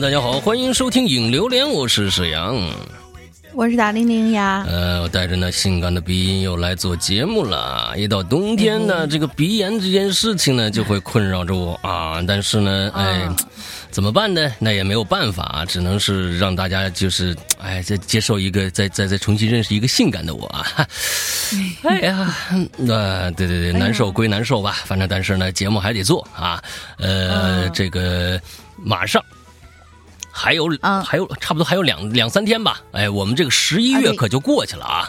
大家好，欢迎收听《影流连》，我是沈阳，我是大玲玲呀。呃，我带着那性感的鼻音又来做节目了。一到冬天呢，这个鼻炎这件事情呢，就会困扰着我啊。但是呢，哎，怎么办呢？那也没有办法，只能是让大家就是哎，再接受一个，再再再重新认识一个性感的我啊。哎呀，那对对对，难受归难受吧，反正但是呢，节目还得做啊。呃，这个。马上还有还有差不多还有两两三天吧，哎，我们这个十一月可就过去了啊。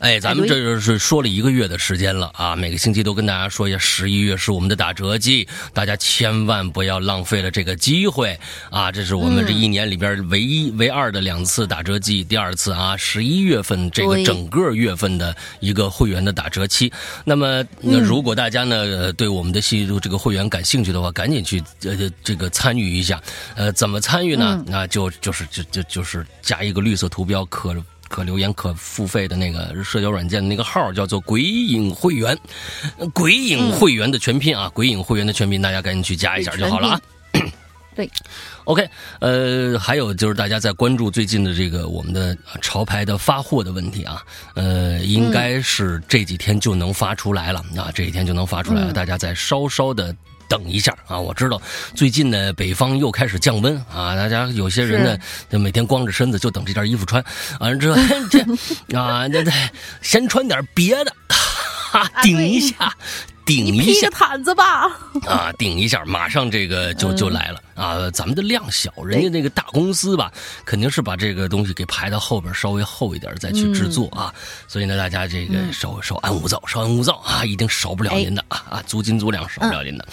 哎，咱们这就是说了一个月的时间了啊！每个星期都跟大家说一下，十一月是我们的打折季，大家千万不要浪费了这个机会啊！这是我们这一年里边唯一唯二的两次打折季，第二次啊，十一月份这个整个月份的一个会员的打折期。那么，那如果大家呢对我们的系这个会员感兴趣的话，赶紧去呃这个参与一下。呃，怎么参与呢？那就就是就就就是加一个绿色图标可。可留言、可付费的那个社交软件的那个号叫做“鬼影会员”，“鬼影会员”的全拼啊，“鬼影会员”的全拼，大家赶紧去加一下就好了啊。对，OK，呃，还有就是大家在关注最近的这个我们的潮牌的发货的问题啊，呃，应该是这几天就能发出来了啊，这几天就能发出来了，大家再稍稍的。等一下啊！我知道最近呢，北方又开始降温啊，大家有些人呢，就每天光着身子就等这件衣服穿，完了之后这 啊，那那先穿点别的，哈，顶一下。顶一下毯子吧，啊，顶一下，马上这个就就来了啊！咱们的量小，人家那个大公司吧，肯定是把这个东西给排到后边，稍微厚一点再去制作啊。所以呢，大家这个稍稍安勿躁，稍安勿躁啊，一定少不了您的啊啊，租金租粮少不了您的。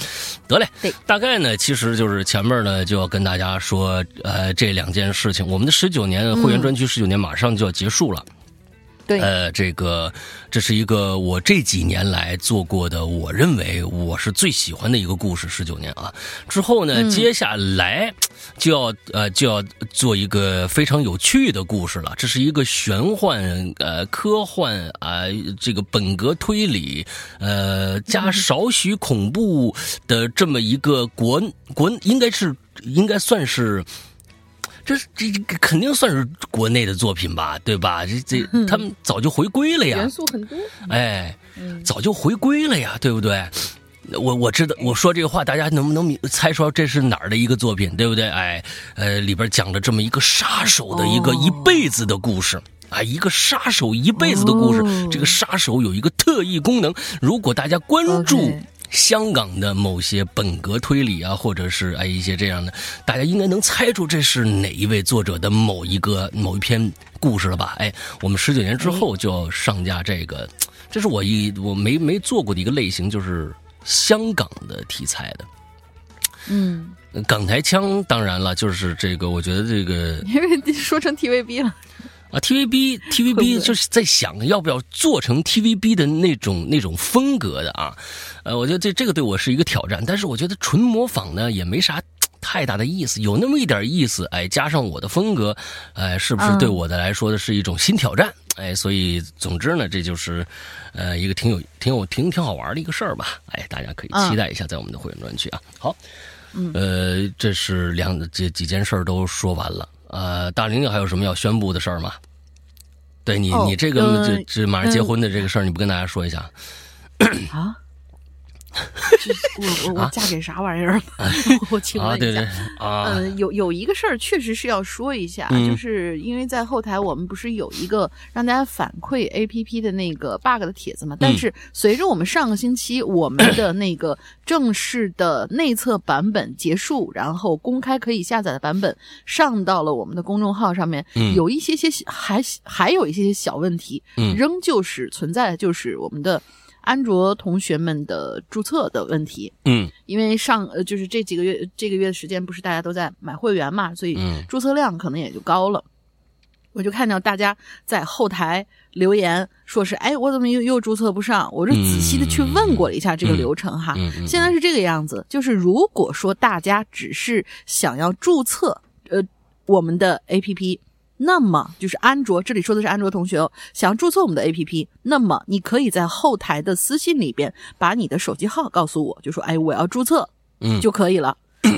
得嘞，大概呢，其实就是前面呢就要跟大家说，呃，这两件事情，我们的十九年会员专区十九年马上就要结束了。对，呃，这个这是一个我这几年来做过的，我认为我是最喜欢的一个故事。十九年啊，之后呢，接下来就要呃就要做一个非常有趣的故事了。这是一个玄幻呃科幻啊，这个本格推理呃加少许恐怖的这么一个国国，应该是应该算是。这这这肯定算是国内的作品吧，对吧？这这他们早就回归了呀，元素很多，哎，早就回归了呀，对不对？我我知道，我说这个话，大家能不能猜出这是哪儿的一个作品，对不对？哎，呃，里边讲了这么一个杀手的一个一辈子的故事啊，一个杀手一辈子的故事。这个杀手有一个特异功能，如果大家关注。香港的某些本格推理啊，或者是哎一些这样的，大家应该能猜出这是哪一位作者的某一个某一篇故事了吧？哎，我们十九年之后就要上架这个，这是我一我没没做过的一个类型，就是香港的题材的。嗯，港台腔当然了，就是这个，我觉得这个因为说成 TVB 了。啊，TVB TVB 就是在想要不要做成 TVB 的那种那种风格的啊，呃，我觉得这这个对我是一个挑战，但是我觉得纯模仿呢也没啥太大的意思，有那么一点意思，哎，加上我的风格，哎，是不是对我的来说的是一种新挑战？哎，所以总之呢，这就是呃一个挺有挺有挺挺好玩的一个事儿吧，哎，大家可以期待一下，在我们的会员专区啊。好，呃，这是两这几件事儿都说完了。呃，大玲玲还有什么要宣布的事儿吗？对你，你这个这这马上结婚的这个事儿，你不跟大家说一下？啊？我我我嫁给啥玩意儿了？我请问一下啊，嗯，有有一个事儿确实是要说一下，就是因为在后台我们不是有一个让大家反馈 A P P 的那个 bug 的帖子嘛？但是随着我们上个星期我们的 那个正式的内测版本结束，然后公开可以下载的版本上到了我们的公众号上面，有一些些还还有一些些小问题，仍旧是存在，就是我们的。安卓同学们的注册的问题，嗯，因为上呃就是这几个月这个月的时间不是大家都在买会员嘛，所以注册量可能也就高了。我就看到大家在后台留言，说是哎，我怎么又又注册不上？我是仔细的去问过了一下这个流程哈，现在是这个样子，就是如果说大家只是想要注册呃我们的 APP。那么就是安卓，这里说的是安卓同学哦，想要注册我们的 APP，那么你可以在后台的私信里边把你的手机号告诉我，就说哎我要注册，嗯就可以了。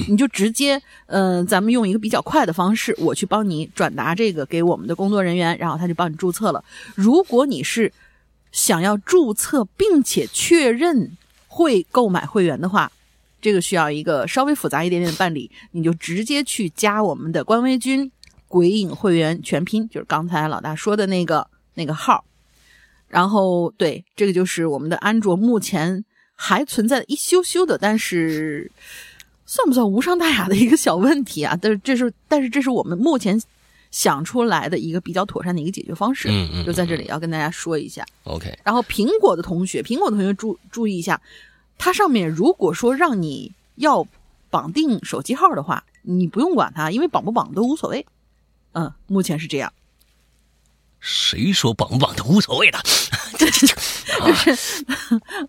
你就直接，嗯、咱们用一个比较快的方式，我去帮你转达这个给我们的工作人员，然后他就帮你注册了。如果你是想要注册并且确认会购买会员的话，这个需要一个稍微复杂一点点的办理，你就直接去加我们的官微君鬼影会员全拼，就是刚才老大说的那个那个号。然后对，这个就是我们的安卓目前还存在一羞羞的，但是算不算无伤大雅的一个小问题啊？但是这是但是这是我们目前想出来的一个比较妥善的一个解决方式，嗯嗯就在这里要跟大家说一下。OK，然后苹果的同学，苹果同学注注意一下，它上面如果说让你要绑定手机号的话，你不用管它，因为绑不绑都无所谓。嗯，目前是这样。谁说绑不绑都无所谓的？这这这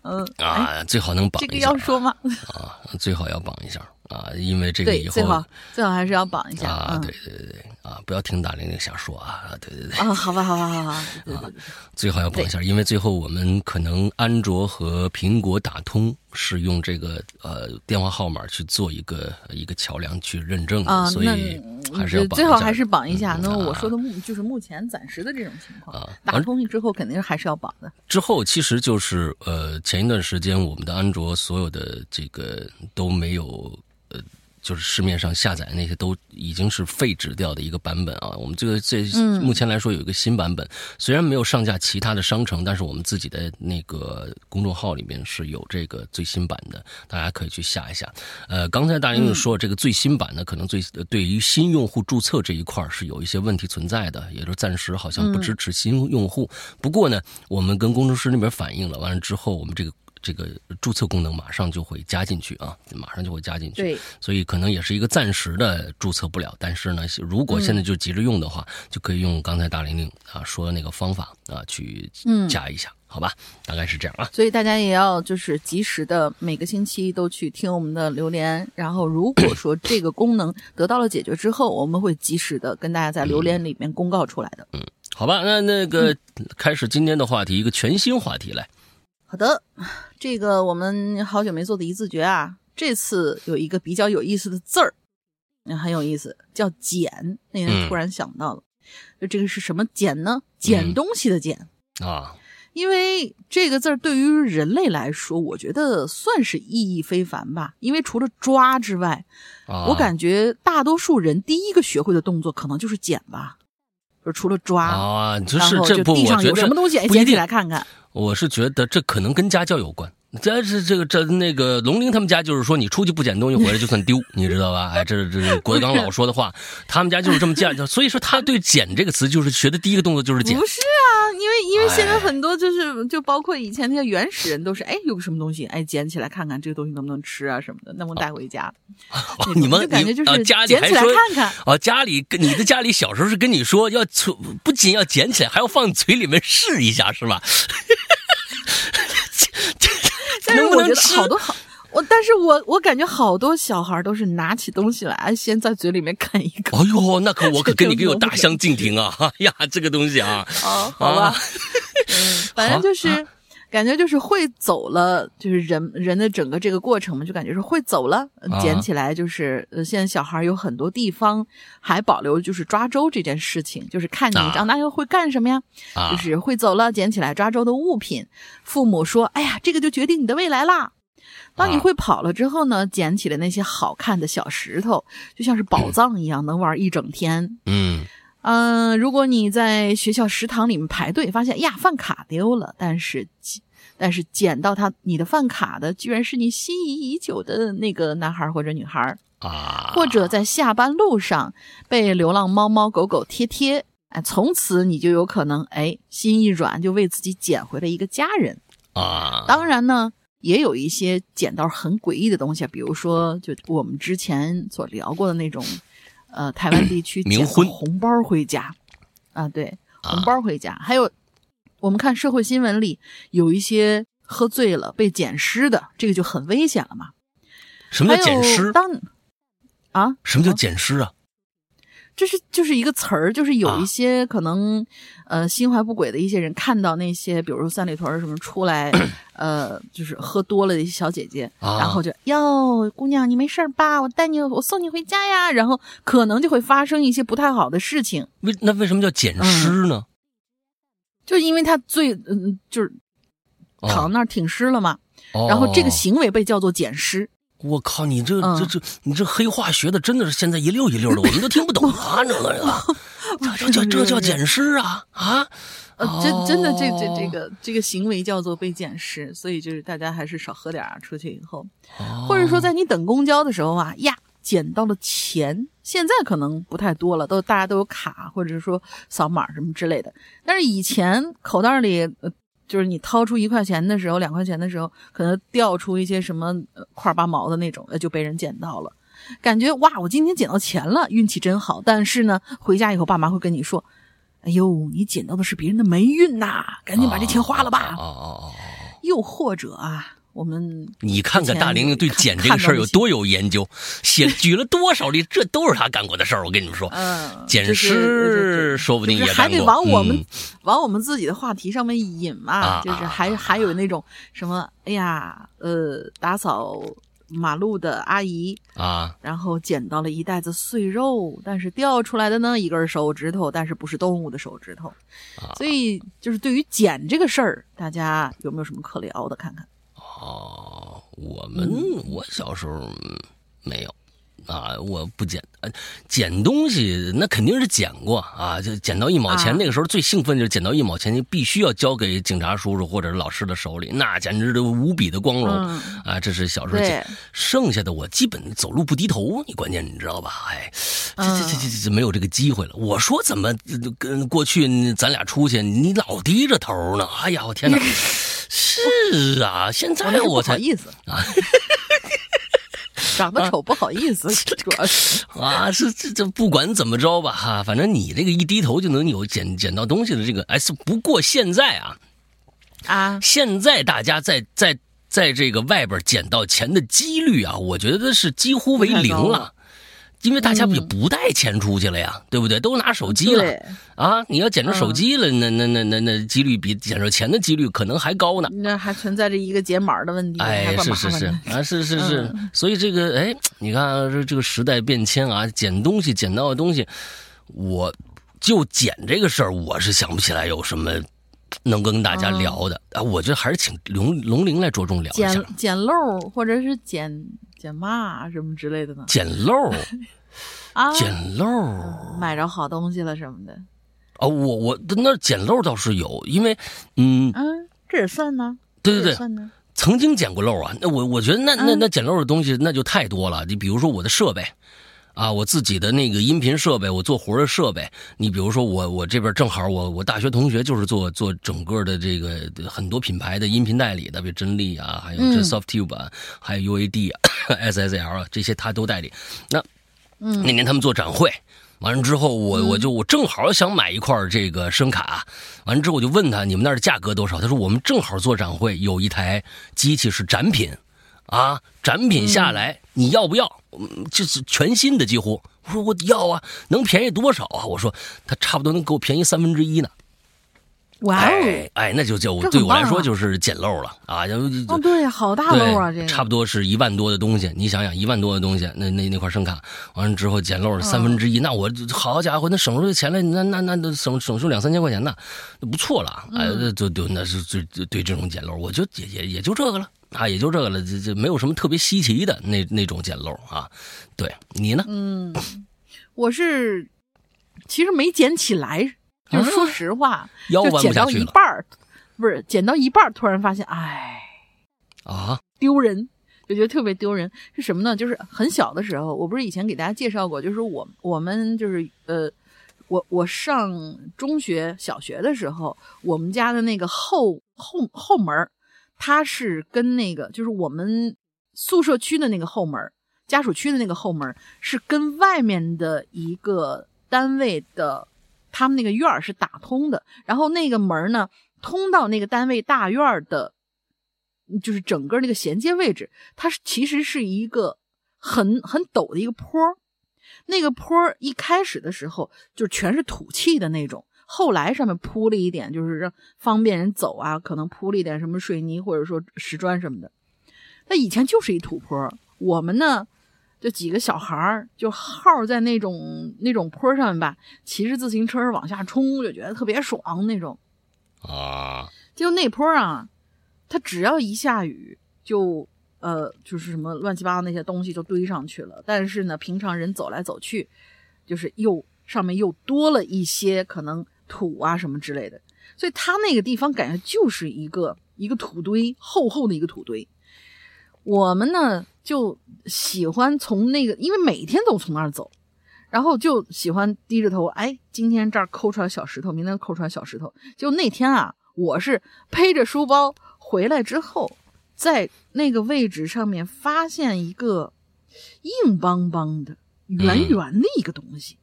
嗯，啊，最好能绑这个要说吗？啊，最好要绑一下啊，因为这个，以后最好最好还是要绑一下。啊，对对对啊，不要听大玲玲瞎说啊，对对对，啊，好吧，好吧，好吧，对对对，最好要绑一下，因为最后我们可能安卓和苹果打通是用这个呃电话号码去做一个一个桥梁去认证的，啊，所以还是要绑最好还是绑一下。嗯那我啊说的目就是目前暂时的这种情况啊，打通之后肯定还是要绑的。之后其实就是呃，前一段时间我们的安卓所有的这个都没有呃，就是市面上下载那些都已经是废止掉的一个版本啊。我们这个这嗯目前来说有一个新版本，虽然没有上架其他的商城，但是我们自己的那个公众号里面是有这个最新版的，大家可以去下一下。呃，刚才大林说这个最新版呢，可能最呃对于新用户注册这一块是有一些问题存在的，也就是暂时好像不支持新用户。不过呢，我们跟工程师那边反映了，完了之后我们这个。这个注册功能马上就会加进去啊，马上就会加进去。对，所以可能也是一个暂时的注册不了，但是呢，如果现在就急着用的话，就可以用刚才大玲玲啊说的那个方法啊去嗯加一下，好吧？大概是这样啊。所以大家也要就是及时的每个星期都去听我们的榴莲，然后如果说这个功能得到了解决之后，我们会及时的跟大家在榴莲里面公告出来的。嗯好吧，那那个开始今天的话题，一个全新话题来。好的，这个我们好久没做的一字诀啊，这次有一个比较有意思的字儿，嗯很有意思，叫“捡”。那天突然想到了，就这个是什么“捡”呢？捡东西的“捡”。啊，因为这个字儿对于人类来说，我觉得算是意义非凡吧。因为除了抓之外，啊我感觉大多数人第一个学会的动作可能就是捡吧，就除了抓，啊，就是这不，地上我觉得有什么东西，哎，捡起来看看。我是觉得这可能跟家教有关。这是这个这那个龙鳞他们家就是说，你出去不捡东西回来就算丢，你知道吧？哎，这是这是郭德纲老说的话，他们家就是这么教。所以说他对“捡”这个词就是学的第一个动作就是捡不。是啊，因为因为现在哎很多就是就包括以前那些原始人都是，哎，有个什么东西，哎，捡起来看看这个东西能不能吃啊什么的，能不能带回家？你们感觉就是捡起来看看。啊，家里跟你的家里小时候是跟你说要存，不仅要捡起来，还要放嘴里面试一下，是吧？但是我觉得好多好，我但是我我感觉好多小孩都是拿起东西来，先在嘴里面啃一个。哎呦，那可我可跟你有大相径庭啊！哎呀，这个东西啊，哦，好吧，啊嗯，反正就是。感觉就是会走了，就是人人的整个这个过程嘛，就感觉是会走了。捡起来就是，呃，现在小孩有很多地方还保留就是抓周这件事情，就是看你啊长大以后会干什么呀？啊就是会走了，捡起来抓周的物品。父母说：“哎呀，这个就决定你的未来啦。”当你啊会跑了之后呢，捡起了那些好看的小石头，就像是宝藏一样，能玩一整天。嗯嗯、如果你在学校食堂里面排队，发现呀饭卡丢了，但是但是捡到他你的饭卡的，居然是你心仪已久的那个男孩或者女孩，啊，或者在下班路上被流浪猫猫狗狗贴贴，哎，从此你就有可能哎心一软，就为自己捡回了一个家人。啊，当然呢，也有一些捡到很诡异的东西，比如说就我们之前所聊过的那种，呃，台湾地区捡冥婚红包回家，啊，对，啊红包回家，还有我们看社会新闻里有一些喝醉了被捡尸的，这个就很危险了嘛。什么叫捡尸？当啊，什么叫捡尸啊？这是就是一个词儿，就是有一些可能，呃，心怀不轨的一些人看到那些，比如说三里屯什么出来，呃，就是喝多了的一些小姐姐，然后就哟，姑娘你没事吧？我带你，我送你回家呀。然后可能就会发生一些不太好的事情。为那为什么叫捡尸呢？就因为他最嗯，就是躺那儿挺尸了嘛，然后这个行为被叫做捡尸。我靠，你这这这，你这黑话学的真的是现在一溜一溜的，我们都听不懂啊！这个呀，这叫这叫捡尸啊啊！呃，真真的这这这个这个行为叫做被捡尸，所以就是大家还是少喝点啊，出去以后，或者说在你等公交的时候啊呀，捡到了钱，现在可能不太多了，都大家都有卡或者说扫码什么之类的，但是以前口袋里呃。就是你掏出一块钱的时候，两块钱的时候，可能掉出一些什么块八毛的那种，就被人捡到了，感觉哇，我今天捡到钱了，运气真好。但是呢，回家以后，爸妈会跟你说：“哎呦，你捡到的是别人的霉运呐，赶紧把这钱花了吧。”哦哦哦。又或者啊。我们你看看大玲玲对捡这个事儿有多有研究，写 举了多少例，这都是他干过的事儿。我跟你们说，嗯，捡尸说不定也还得往我们往我们自己的话题上面引嘛，就是还还有那种什么，哎呀，呃，打扫马路的阿姨啊，然后捡到了一袋子碎肉，但是掉出来的呢一根手指头，但是不是动物的手指头，所以就是对于捡这个事儿，大家有没有什么可聊的？看看。哦，我们我小时候没有啊，我不捡，捡东西那肯定是捡过啊，就捡到一毛钱，那个时候最兴奋就是捡到一毛钱，你必须要交给警察叔叔或者老师的手里，那简直都无比的光荣啊！这是小时候捡，剩下的我基本走路不低头，你关键你知道吧？哎，这这这这这没有这个机会了。我说怎么跟过去咱俩出去，你老低着头呢？哎呀，我天哪！是啊，现在我才不好意思。啊，长得丑不好意思，主要是。啊，是这这不管怎么着吧哈，反正你这个一低头就能有捡捡到东西的这个，哎，是不过现在啊啊，现在大家在在在这个外边捡到钱的几率啊，我觉得是几乎为零了。因为大家也不带钱出去了呀，对不对？都拿手机了啊！你要捡着手机了，那那那那那几率比捡着钱的几率可能还高呢。那还存在着一个解码的问题。哎，是是是啊，是是是。所以这个哎，你看这这个时代变迁啊，捡东西捡到的东西，我就捡这个事儿，我是想不起来有什么能跟大家聊的啊。我觉得还是请龙龙玲来着重聊一下。捡捡漏或者是捡。捡嘛什么之类的呢？捡漏 啊，捡漏买着好东西了什么的。哦，我我那捡漏倒是有，因为嗯嗯，这也算呢。对对对，算呢。曾经捡过漏啊，那我我觉得那那那捡漏的东西那就太多了。你比如说我的设备。啊，我自己的那个音频设备，我做活的设备。你比如说，我我这边正好，我我大学同学就是做做整个的这个很多品牌的音频代理的，比如真力啊，还有这 SoftTube 啊，还有 UAD 啊、SSL 啊，这些他都代理。那那年他们做展会，完了之后，我我就我正好想买一块这个声卡，完了之后我就问他，你们那儿的价格多少？他说我们正好做展会，有一台机器是展品。啊，展品下来你要不要？嗯，就是全新的，几乎。我说我要啊，能便宜多少啊？我说他差不多能给我便宜三分之一呢。哇哦！哎，那就就对我来说就是捡漏了啊！哦，对，好大漏啊！这差不多是一万多的东西，你想想，一万多的东西，那那那块声卡，完了之后捡漏三分之一，那我好家伙，那省出这钱来，那那那都省省出两三千块钱呢，那不错了。哎，就就那是就对这种捡漏，我就也也也就这个了。啊，也就这个了，这这没有什么特别稀奇的那那种捡漏啊。对你呢？嗯，我是其实没捡起来，就说实话，就捡到一半儿，不是捡到一半儿，突然发现，哎，啊，丢人，就觉得特别丢人。是什么呢？就是很小的时候，我不是以前给大家介绍过，就是我我们就是呃，我我上中学、小学的时候，我们家的那个后后后门它是跟那个，就是我们宿舍区的那个后门，家属区的那个后门，是跟外面的一个单位的，他们那个院儿是打通的。然后那个门呢，通到那个单位大院的，就是整个那个衔接位置，它是其实是一个很很陡的一个坡那个坡一开始的时候就全是土气的那种，后来上面铺了一点，就是让方便人走啊，可能铺了一点什么水泥或者说石砖什么的。它以前就是一土坡，我们呢就几个小孩儿就耗在那种那种坡上面吧，骑着自行车往下冲，就觉得特别爽那种。啊，就那坡啊，它只要一下雨，就呃，就是什么乱七八糟那些东西就堆上去了。但是呢，平常人走来走去，就是又上面又多了一些可能土啊什么之类的，所以它那个地方感觉就是一个一个土堆，厚厚的一个土堆。我们呢就喜欢从那个，因为每天都从那儿走，然后就喜欢低着头，哎，今天这儿抠出来小石头，明天抠出来小石头。就那天啊，我是背着书包回来之后，在那个位置上面发现一个硬邦邦的、圆圆的一个东西。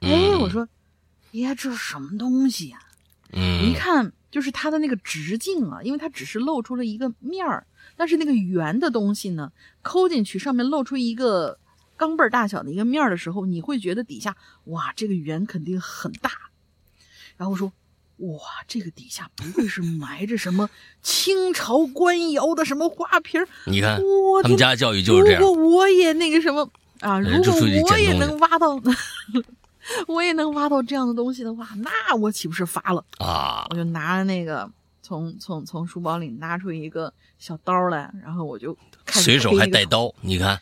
哎，我说，呀，这是什么东西呀？嗯，一看就是它的那个直径啊，因为它只是露出了一个面儿，但是那个圆的东西呢，抠进去上面露出一个钢镚儿大小的一个面儿的时候，你会觉得底下哇，这个圆肯定很大。然后说，哇，这个底下不会是埋着什么清朝官窑的什么花瓶儿？你看我他们家教育就是这样如。果我也那个什么啊，哎如果我也能挖到，我也能挖到这样的东西的话，那我岂不是发了？啊我就拿着那个从从从书包里拿出一个小刀来，然后我就开始随手还带刀，你看，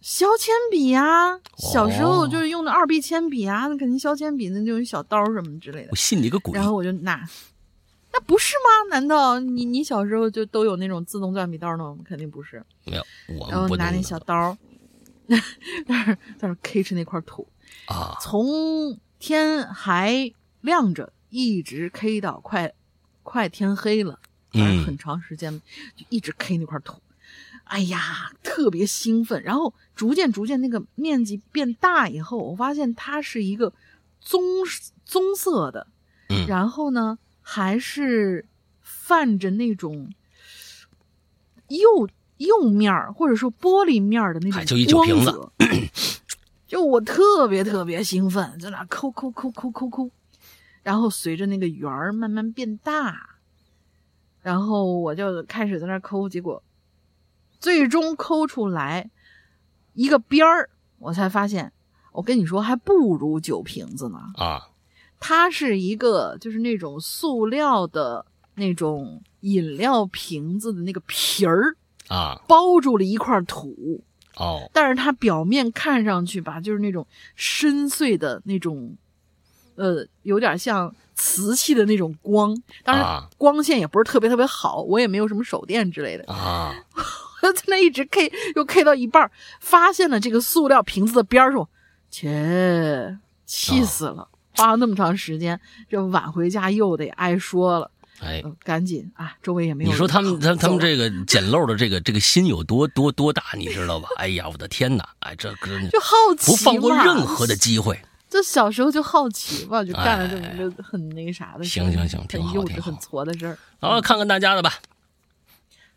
削铅笔呀、小时候哦就是用的二 B 铅笔啊，那肯定削铅笔那就用小刀什么之类的我。信你个鬼然！后我就拿，那不是吗？难道你你小时候就都有那种自动转笔刀呢？我们肯定不是。没有，我然后拿那小刀，在那儿 在那儿 K 着那块土，啊，从天还亮着一直 K 到快快天黑了，反正嗯。很长时间就一直 K 那块土。哎呀，特别兴奋，然后逐渐逐渐那个面积变大以后，我发现它是一个棕棕色的，嗯。然后呢还是泛着那种釉釉面儿或者说玻璃面儿的那哎就种一酒瓶子。光泽，就我特别特别兴奋，在那抠抠抠抠抠抠，然后随着那个圆儿慢慢变大，然后我就开始在那抠，结果最终抠出来一个边儿，我才发现，我跟你说还不如酒瓶子呢。啊，它是一个就是那种塑料的那种饮料瓶子的那个皮儿，啊，包住了一块土，哦，但是它表面看上去吧，就是那种深邃的那种，呃，有点像瓷器的那种光。当然啊，光线也不是特别特别好，我也没有什么手电之类的。啊，我在那一直 K，又 K 到一半，发现了这个塑料瓶子的边儿，说：“切，气死了！花了那么长时间，这晚回家又得挨说了。哎，呃赶紧啊，周围也没有。你说他们他他们这个捡漏的这个这个心有多多多大，你知道吧？哎呀，我的天哪！哎，这真就好奇不放过任何的机会。就小时候就好奇吧，就干了这么一个很那个啥的事，行行行挺幼稚、好挺好很挫的事儿。好，看看大家的吧。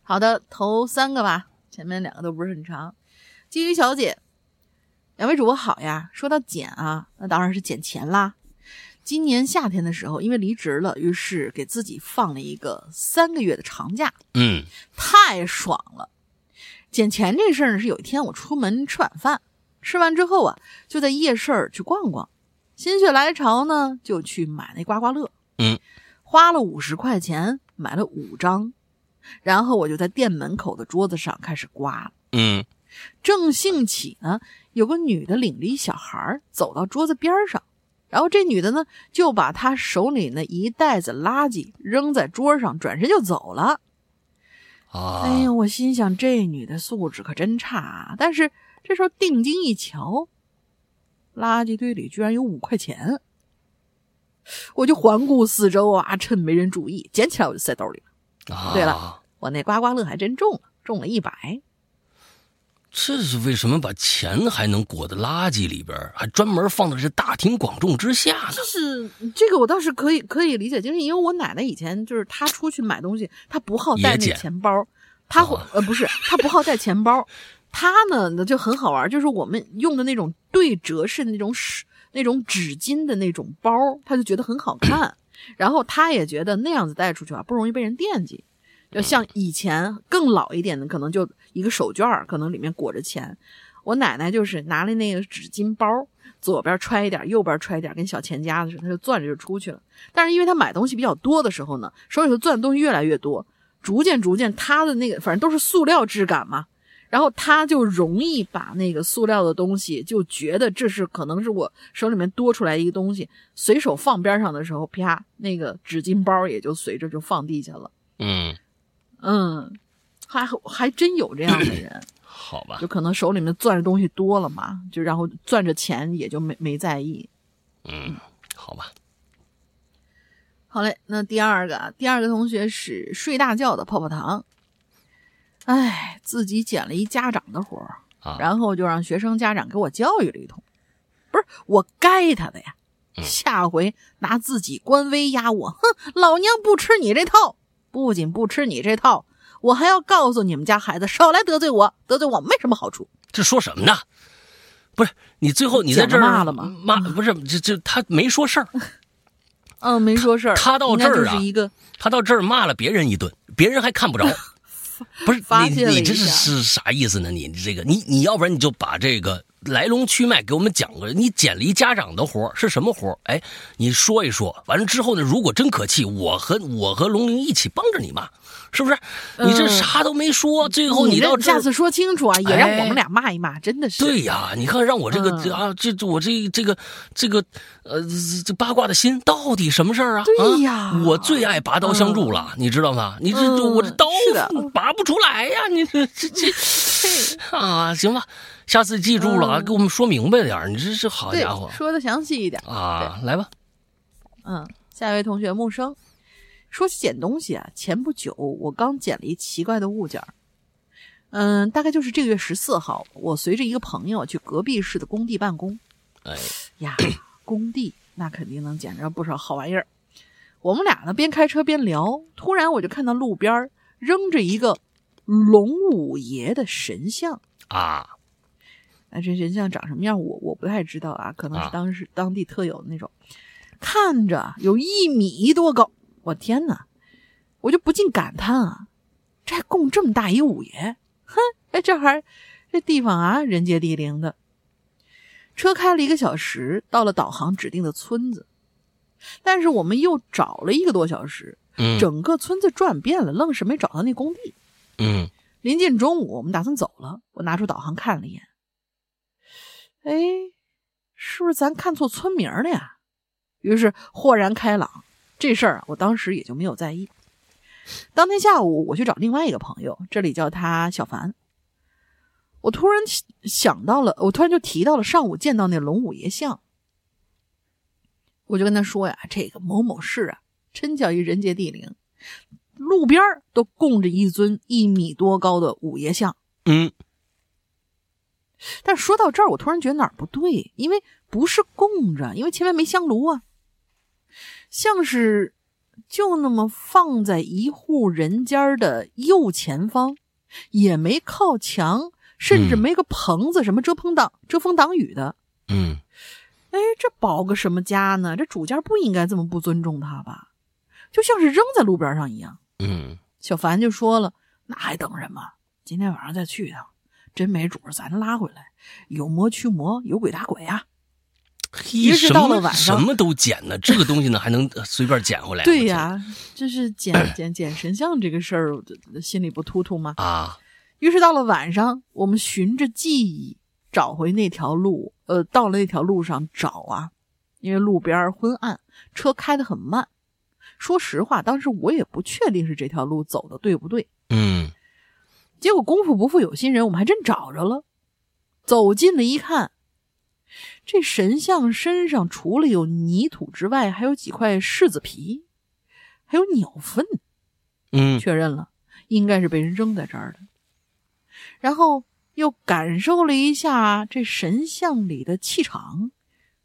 好的，头三个吧，前面两个都不是很长。金鱼小姐，两位主播好呀。说到捡啊，那当然是捡钱啦。今年夏天的时候，因为离职了，于是给自己放了一个三个月的长假，嗯太爽了。捡钱这事儿呢，是有一天我出门吃晚饭，吃完之后啊，就在夜市儿去逛逛，心血来潮呢，就去买那刮刮乐。嗯，花了五十块钱买了五张，然后我就在店门口的桌子上开始刮。嗯正兴起呢，有个女的领着一小孩走到桌子边上，然后这女的呢就把她手里那一袋子垃圾扔在桌上，转身就走了。啊，哎呀，我心想这女的素质可真差啊！但是这时候定睛一瞧，垃圾堆里居然有五块钱，我就环顾四周啊，趁没人注意，捡起来我就塞兜里了。啊对了，我那刮刮乐还真中了，中了一百。这是为什么把钱还能裹在垃圾里边，还专门放在这大庭广众之下呢？就是这个，我倒是可以可以理解，就是因为我奶奶以前就是她出去买东西，她不好带那钱包，她会、哦呃不是，她不好带钱包，她呢，那就很好玩，就是我们用的那种对折式的那种纸那种纸巾的那种包，她就觉得很好看，然后她也觉得那样子带出去啊，不容易被人惦记。就像以前更老一点的，可能就一个手绢可能里面裹着钱。我奶奶就是拿了那个纸巾包，左边揣一点，右边揣一点，跟小钱夹子似的，她就攥着就出去了。但是因为她买东西比较多的时候呢，手里头攥的东西越来越多，逐渐逐渐，她的那个反正都是塑料质感嘛，然后她就容易把那个塑料的东西就觉得这是可能是我手里面多出来一个东西，随手放边上的时候，啪，那个纸巾包也就随着就放地下了。嗯。嗯，还还真有这样的人，好吧？就可能手里面攥着东西多了嘛，就然后攥着钱也就没没在意。嗯，好吧。好嘞，那第二个，第二个同学是睡大觉的泡泡糖。哎，自己捡了一家长的活儿，然后就让学生家长给我教育了一通。不是我该他的呀，下回拿自己官威压我，哼，老娘不吃你这套。不仅不吃你这套，我还要告诉你们家孩子少来得罪我，得罪我没什么好处。这说什么呢？不是你最后你在这儿骂了吗？骂不是这这他没说事儿，嗯，没说事儿。他到这儿啊，一个他到这儿骂了别人一顿，别人还看不着。不是你你这是是啥意思呢？你这个你你要不然你就把这个。来龙去脉给我们讲个，你捡了一家长的活是什么活哎，你说一说。完了之后呢，如果真可气，我和我和龙玲一起帮着你骂，是不是？你这啥都没说，最后你到下次说清楚啊，也让我们俩骂一骂，真的是。对呀，你看让我这个啊，这我这这个这个呃这八卦的心到底什么事儿啊？对呀，我最爱拔刀相助了，你知道吗？你这我这刀拔不出来呀，你这这这 啊，行吧。下次记住了啊，给我们说明白点你这是好家伙，说的详细一点啊，来吧。嗯，下一位同学木生，说起捡东西啊，前不久我刚捡了一奇怪的物件嗯，大概就是这个月十四号，我随着一个朋友去隔壁市的工地办公。哎呀，工地那肯定能捡着不少好玩意儿。我们俩呢边开车边聊，突然我就看到路边扔着一个龙五爷的神像啊。那这神像长什么样？我我不太知道啊，可能是当时当地特有的那种，看着有一米多高。我天哪！我就不禁感叹啊，这还供这么大一五爷？哼，哎，这还这地方啊，人杰地灵的。车开了一个小时，到了导航指定的村子，但是我们又找了一个多小时，整个村子转遍了，愣是没找到那工地。嗯，临近中午，我们打算走了，我拿出导航看了一眼。哎，是不是咱看错村名了呀？于是豁然开朗，这事儿啊，我当时也就没有在意。当天下午，我去找另外一个朋友，这里叫他小凡。我突然想到了，我突然就提到了上午见到那龙五爷像，我就跟他说呀：“这个某某市啊，真叫一人杰地灵，路边都供着一尊一米多高的五爷像。”嗯。但说到这儿，我突然觉得哪儿不对，因为不是供着，因为前面没香炉啊，像是就那么放在一户人家的右前方，也没靠墙，甚至没个棚子什么遮风挡遮风挡雨的。嗯，哎，这保个什么家呢？这主家不应该这么不尊重他吧？就像是扔在路边上一样。嗯，小凡就说了：“那还等什么？今天晚上再去一趟。”真没主，咱拉回来，有魔驱魔，有鬼打鬼啊！于是到了晚上，什么都捡呢，这个东西呢还能随便捡回来？对呀，就是捡捡捡神像这个事儿，心里不突突吗？啊！于是到了晚上，我们循着记忆找回那条路，呃，到了那条路上找啊，因为路边昏暗，车开得很慢。说实话，当时我也不确定是这条路走的对不对。嗯。结果功夫不负有心人，我们还真找着了。走近了一看，这神像身上除了有泥土之外，还有几块柿子皮，还有鸟粪。嗯，确认了，应该是被人扔在这儿的。然后又感受了一下这神像里的气场，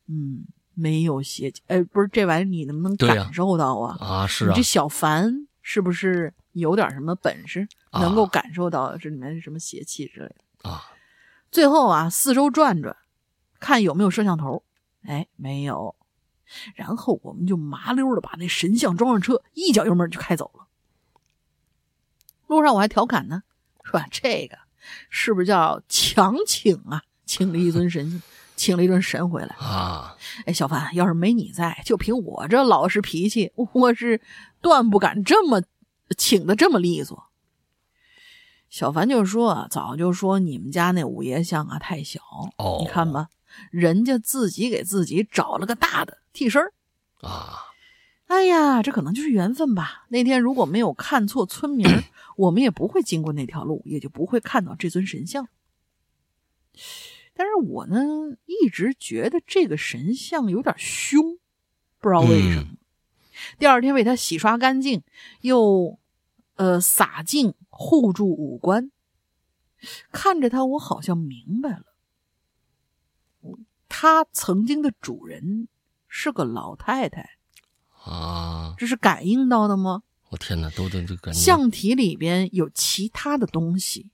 嗯，没有邪气。哎，不是这玩意儿，你能不能感受到啊？啊，是啊。这小凡是不是有点什么本事？能够感受到这里面是什么邪气之类的啊？最后啊，四周转转，看有没有摄像头。哎，没有。然后我们就麻溜的把那神像装上车，一脚油门就开走了。路上我还调侃呢，说这个是不是叫强请啊？请了一尊神，请了一尊神回来啊！哎，小凡，要是没你在，就凭我这老实脾气，我是断不敢这么请的这么利索。小凡就说：“早就说你们家那五爷像啊太小，哦，你看吧，人家自己给自己找了个大的替身啊。哎呀，这可能就是缘分吧。那天如果没有看错村名，我们也不会经过那条路，也就不会看到这尊神像。”但是我呢，一直觉得这个神像有点凶，不知道为什么。第二天为他洗刷干净，又呃洒净护住五官，看着他，我好像明白了，他曾经的主人是个老太太啊！这是感应到的吗？我天哪，都都这感觉。象体里边有其他的东西，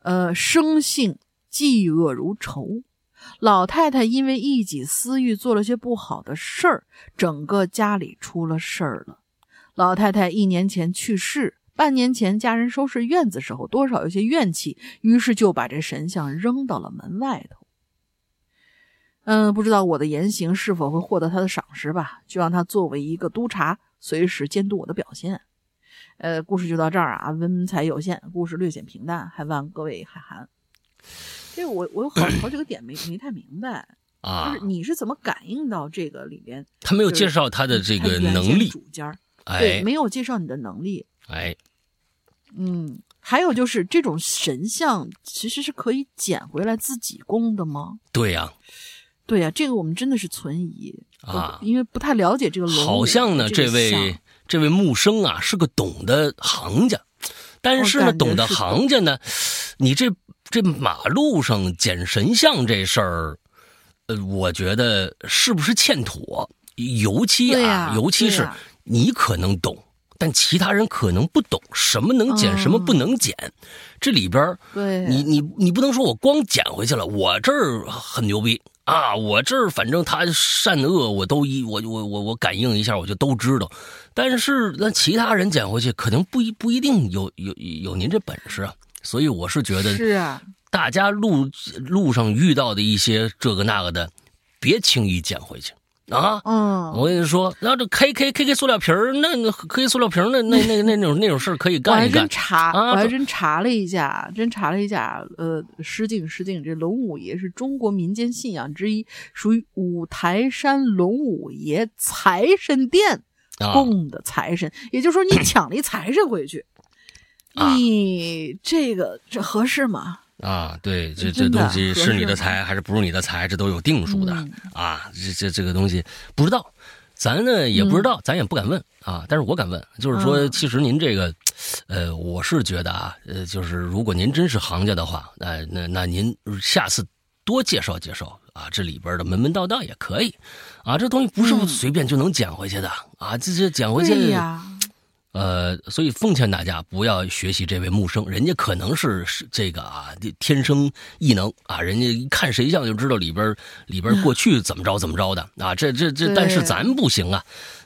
呃，生性。嫉恶如仇，老太太因为一己私欲做了些不好的事儿，整个家里出了事儿了。老太太一年前去世，半年前家人收拾院子时候多少有些怨气，于是就把这神像扔到了门外头。嗯，不知道我的言行是否会获得他的赏识吧？就让他作为一个督察，随时监督我的表现。呃，故事就到这儿啊，文采有限，故事略显平淡，还望各位海涵。这我我有好好几个点没没太明白啊，就是你是怎么感应到这个里边？他没有介绍他的这个能力，主家对，没有介绍你的能力，哎，嗯，还有就是这种神像其实是可以捡回来自己供的吗？对呀，对呀，这个我们真的是存疑啊，因为不太了解这个龙。好像呢，这位这位木生啊是个懂的行家，但是呢，懂的行家呢，你这。这马路上捡神像这事儿，呃，我觉得是不是欠妥？尤其啊，尤其是你可能懂，但其他人可能不懂什么能捡，什么不能捡。这里边，对，你你你不能说我光捡回去了，我这儿很牛逼啊！我这儿反正他善恶我都一我我我我感应一下，我就都知道。但是那其他人捡回去，可能不一不一定有有有您这本事啊。所以我是觉得，是啊，大家路路上遇到的一些这个那个的，别轻易捡回去啊。嗯，我跟你说，然后这 K K K K 塑料瓶儿，那那 K 塑料瓶儿，那那那那种那种事儿可以干一干。我还真查，我还真查了一下，真查了一下。呃，失敬失敬，这龙五爷是中国民间信仰之一，属于五台山龙五爷财神殿供的财神，也就是说，你 抢了一财神回去。你这个这合适吗？啊，对，这这东西是你的财还是不是你的财，这都有定数的啊。这这这个东西不知道，咱呢也不知道，咱也不敢问啊。但是我敢问，就是说，其实您这个，呃，我是觉得啊，呃，就是如果您真是行家的话，那那那您下次多介绍介绍啊，这里边的门门道道也可以啊。这东西不是随便就能捡回去的啊，这这捡回去呀。呃，所以奉劝大家不要学习这位木生，人家可能是是这个啊，天生异能啊，人家一看神像就知道里边里边过去怎么着怎么着的啊，这这这，但是咱不行啊，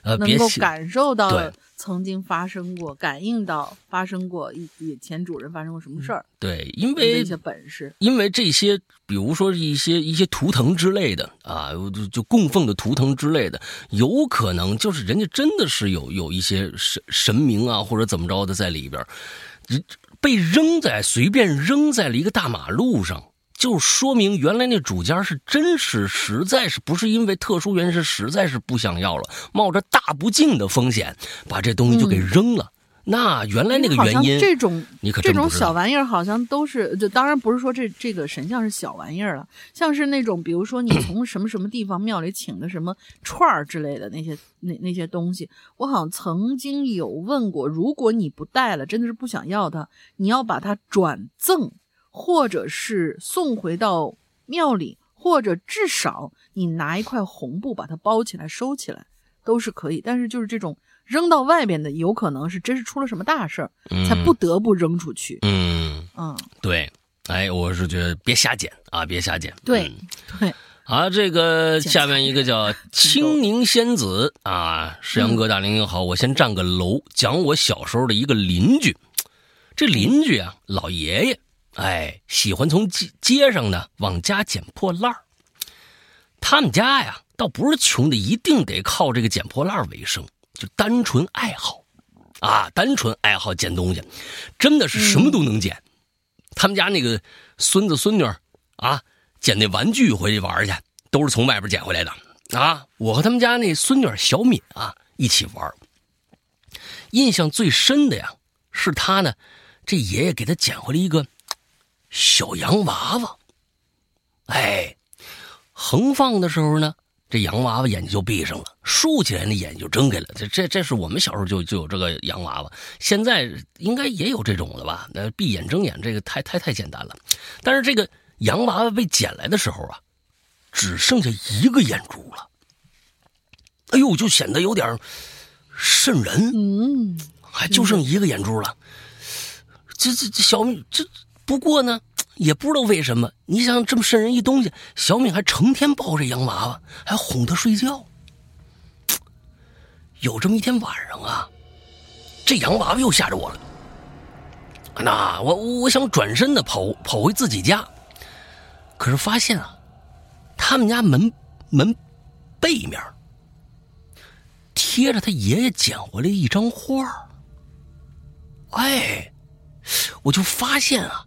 呃，别感受到对。曾经发生过，感应到发生过以以前主人发生过什么事儿？对，因为一些本事，因为这些，比如说一些一些图腾之类的啊，就就供奉的图腾之类的，有可能就是人家真的是有有一些神神明啊，或者怎么着的在里边，被扔在随便扔在了一个大马路上。就说明原来那主家是真是实在是不是因为特殊原因，是实在是不想要了，冒着大不敬的风险把这东西就给扔了。那原来那个原因，这种你可这种小玩意儿好像都是，就当然不是说这这个神像是小玩意儿了，像是那种比如说你从什么什么地方庙里请的什么串儿之类的那些那那些东西，我好像曾经有问过，如果你不带了，真的是不想要它，你要把它转赠。或者是送回到庙里，或者至少你拿一块红布把它包起来收起来，都是可以。但是就是这种扔到外边的，有可能是真是出了什么大事儿，才不得不扔出去。嗯嗯，对，哎，我是觉得别瞎捡啊，别瞎捡。对对。啊，这个下面一个叫青柠仙子啊，石阳哥大林好，我先占个楼，讲我小时候的一个邻居。这邻居啊，老爷爷，哎，喜欢从街街上呢往家捡破烂他们家呀，倒不是穷的，一定得靠这个捡破烂为生，就单纯爱好啊，单纯爱好捡东西，真的是什么都能捡。他们家那个孙子孙女啊。捡那玩具回去玩去，都是从外边捡回来的啊！我和他们家那孙女小敏啊一起玩，印象最深的呀是他呢，这爷爷给他捡回来一个小洋娃娃。哎，横放的时候呢，这洋娃娃眼睛就闭上了；竖起来那眼睛就睁开了。这这这是我们小时候就就有这个洋娃娃，现在应该也有这种了吧？那闭眼睁眼这个太太太简单了，但是这个。洋娃娃被捡来的时候啊，只剩下一个眼珠了。哎呦，就显得有点瘆人。嗯，还就剩一个眼珠了。这这这小米这不过呢，也不知道为什么。你想这么瘆人一东西，小敏还成天抱着洋娃娃，还哄她睡觉。有这么一天晚上啊，这洋娃娃又吓着我了。那我我想转身的跑跑回自己家。可是发现啊，他们家门门背面贴着他爷爷捡回来一张画哎，我就发现啊，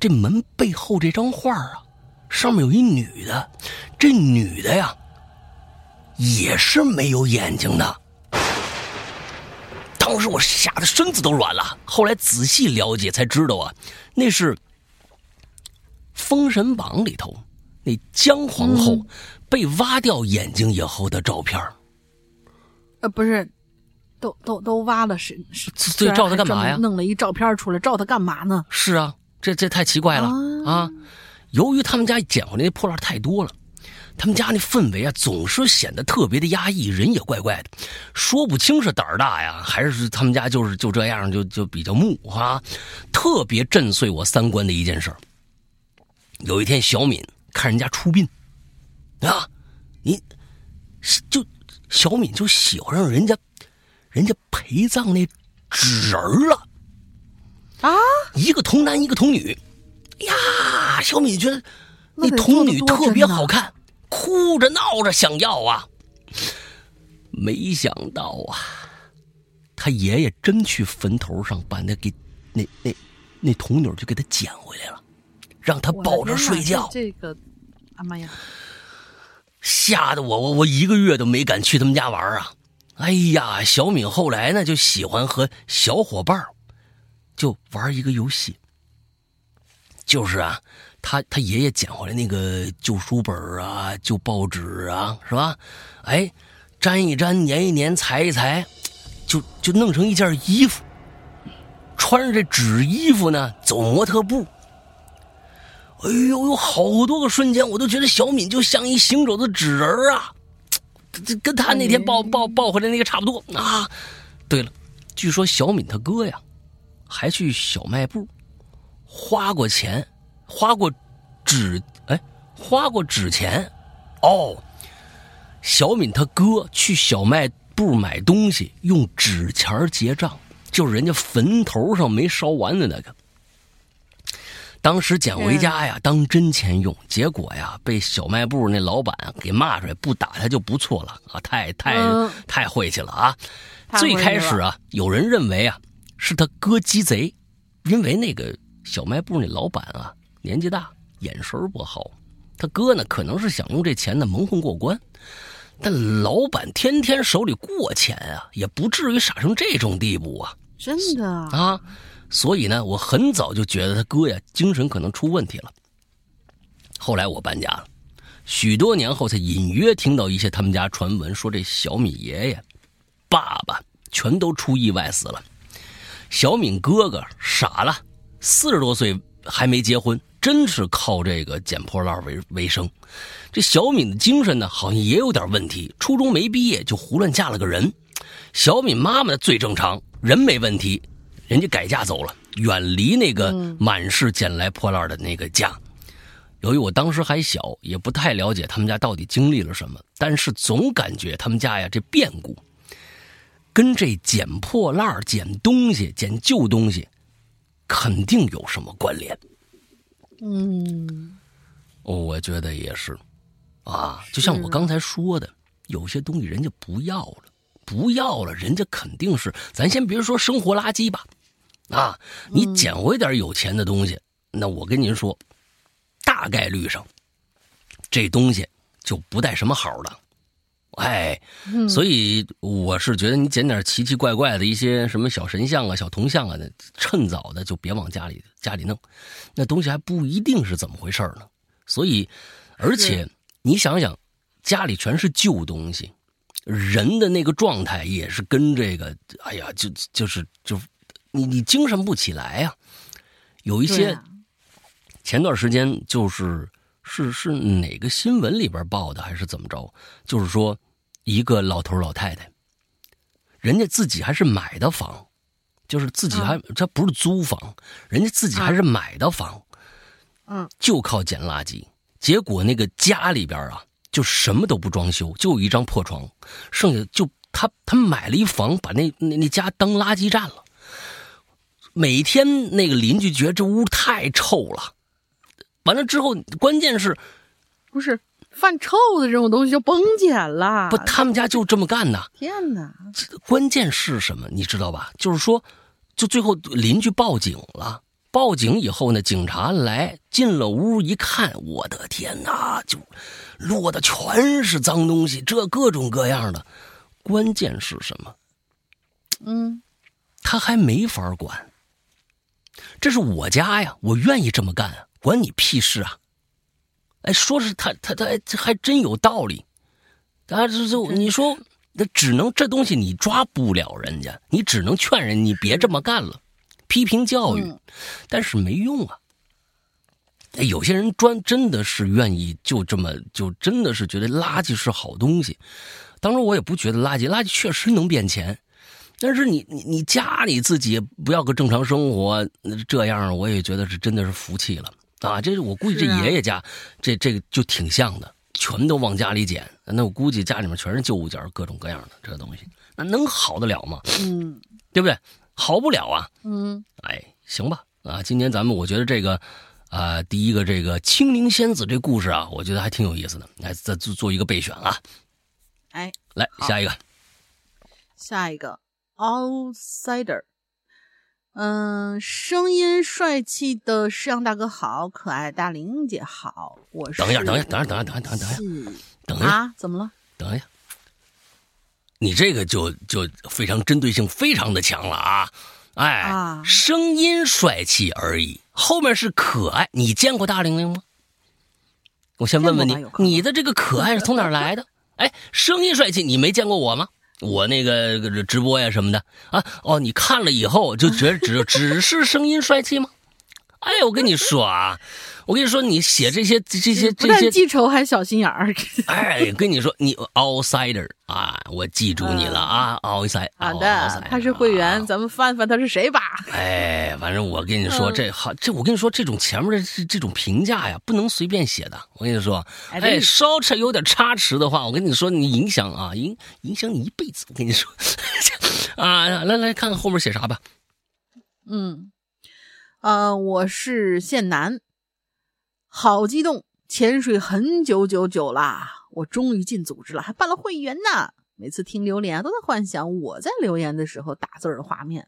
这门背后这张画啊，上面有一女的，这女的呀也是没有眼睛的。当时我吓得身子都软了。后来仔细了解才知道啊，那是。《封神榜》里头，那姜皇后被挖掉眼睛以后的照片呃，不是，都都都挖了，是是，这照他干嘛呀？弄了一照片出来，照他干嘛呢？是啊，这这太奇怪了啊！由于他们家捡回来的破烂太多了，他们家那氛围啊，总是显得特别的压抑，人也怪怪的，说不清是胆儿大呀，还是他们家就是就这样，就就比较木啊，特别震碎我三观的一件事儿。有一天，小敏看人家出殡，啊，你就小敏就喜欢上人家，人家陪葬那纸人了，啊，一个童男，一个童女，呀，小敏觉得那童女特别好看，哭着闹着想要啊，没想到啊，他爷爷真去坟头上把那给那那那童女就给他捡回来了。让他抱着睡觉，这个，啊妈呀！吓得我我我一个月都没敢去他们家玩啊！哎呀，小敏后来呢就喜欢和小伙伴就玩一个游戏，就是啊，他他爷爷捡回来那个旧书本啊、旧报纸啊，是吧？哎，粘一粘、粘一粘、裁一裁，就就弄成一件衣服，穿着这纸衣服呢走模特步。哎呦，有好多个瞬间，我都觉得小敏就像一行走的纸人啊，这跟他那天抱抱抱回来那个差不多啊。对了，据说小敏他哥呀，还去小卖部花过钱，花过纸，哎，花过纸钱。哦，小敏他哥去小卖部买东西用纸钱结账，就是人家坟头上没烧完的那个。当时捡回家呀，当真钱用，结果呀，被小卖部那老板给骂出来，不打他就不错了啊！太太太晦气了啊！最开始啊，有人认为啊，是他哥鸡贼，因为那个小卖部那老板啊，年纪大，眼神不好，他哥呢，可能是想用这钱呢蒙混过关，但老板天天手里过钱啊，也不至于傻成这种地步啊！真的啊。所以呢，我很早就觉得他哥呀精神可能出问题了。后来我搬家了，许多年后才隐约听到一些他们家传闻，说这小米爷爷、爸爸全都出意外死了。小敏哥哥傻了，四十多岁还没结婚，真是靠这个捡破烂为为生。这小敏的精神呢，好像也有点问题，初中没毕业就胡乱嫁了个人。小敏妈妈最正常，人没问题。人家改嫁走了，远离那个满是捡来破烂的那个家。由于我当时还小，也不太了解他们家到底经历了什么，但是总感觉他们家呀这变故，跟这捡破烂、捡东西、捡旧东西，肯定有什么关联。嗯，我觉得也是，啊，就像我刚才说的，有些东西人家不要了，不要了，人家肯定是，咱先别说生活垃圾吧，啊，你捡回点有钱的东西，那我跟您说，大概率上，这东西就不带什么好的，哎，所以我是觉得你捡点奇奇怪怪的一些什么小神像啊、小铜像啊的，趁早的就别往家里家里弄，那东西还不一定是怎么回事呢。所以，而且你想想，家里全是旧东西，人的那个状态也是跟这个，哎呀，就就是就，你你精神不起来呀。有一些，前段时间就是是是哪个新闻里边报的，还是怎么着？就是说，一个老头老太太，人家自己还是买的房，就是自己还这不是租房，人家自己还是买的房。嗯，就靠捡垃圾，结果那个家里边啊，就什么都不装修，就有一张破床，剩下就他他买了一房，把那那那家当垃圾站了。每天那个邻居觉得这屋太臭了，完了之后，关键是，不是犯臭的这种东西就甭捡了。不，他们家就这么干的。天哪！关键是什么？你知道吧？就是说，就最后邻居报警了。报警以后呢，警察来进了屋一看，我的天哪，就落的全是脏东西，这各种各样的。关键是什么？嗯，他还没法管。这是我家呀，我愿意这么干，管你屁事啊！哎，说是他他他还真有道理。啊，这这你说，那只能这东西你抓不了人家，你只能劝人你别这么干了。批评教育，但是没用啊！有些人专真的是愿意就这么就真的是觉得垃圾是好东西。当然，我也不觉得垃圾，垃圾确实能变钱。但是你你你家里自己不要个正常生活，这样我也觉得是真的是服气了啊！这是我估计这爷爷家这这个就挺像的，全都往家里捡。那我估计家里面全是旧物件，各种各样的这东西，那能好得了吗？嗯，对不对？好不了啊，嗯，哎，行吧，啊，今天咱们我觉得这个，啊，第一个这个青灵仙子这故事啊，我觉得还挺有意思的，来再做做一个备选啊，哎，来下一个，下一个 outsider，嗯，声音帅气的世阳大哥好，可爱大玲姐好，我是等一下，等一下，等一下，等一下，等一下，等一下，等一下，啊，怎么了？等一下。你这个就就非常针对性，非常的强了啊！哎，声音帅气而已，后面是可爱。你见过大玲玲吗？我先问问你，你的这个可爱是从哪来的？哎，声音帅气，你没见过我吗？我那个直播呀什么的啊？哦，你看了以后就觉得只只是声音帅气吗？哎，我跟你说啊。我跟你说，你写这些这些这些，记仇还小心眼儿。哎，跟你说，你 outsider 啊，我记住你了啊，outsider。好的，他是会员，咱们翻翻他是谁吧。哎，反正我跟你说，这好，这我跟你说，这种前面的这这种评价呀，不能随便写的。我跟你说，哎，稍差有点差池的话，我跟你说，你影响啊，影影响你一辈子。我跟你说，啊，来来看看后面写啥吧。嗯，呃，我是县男。好激动！潜水很久久久啦，我终于进组织了，还办了会员呢。每次听留言都在幻想我在留言的时候打字的画面。